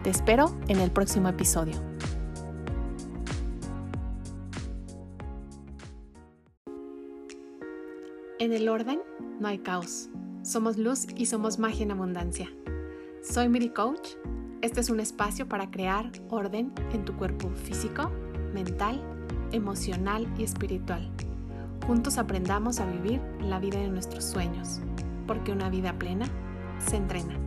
Speaker 1: Te espero en el próximo episodio. En el orden no hay caos. Somos luz y somos magia en abundancia. Soy Miri Coach. Este es un espacio para crear orden en tu cuerpo físico, mental, emocional y espiritual. Juntos aprendamos a vivir la vida de nuestros sueños, porque una vida plena se entrena.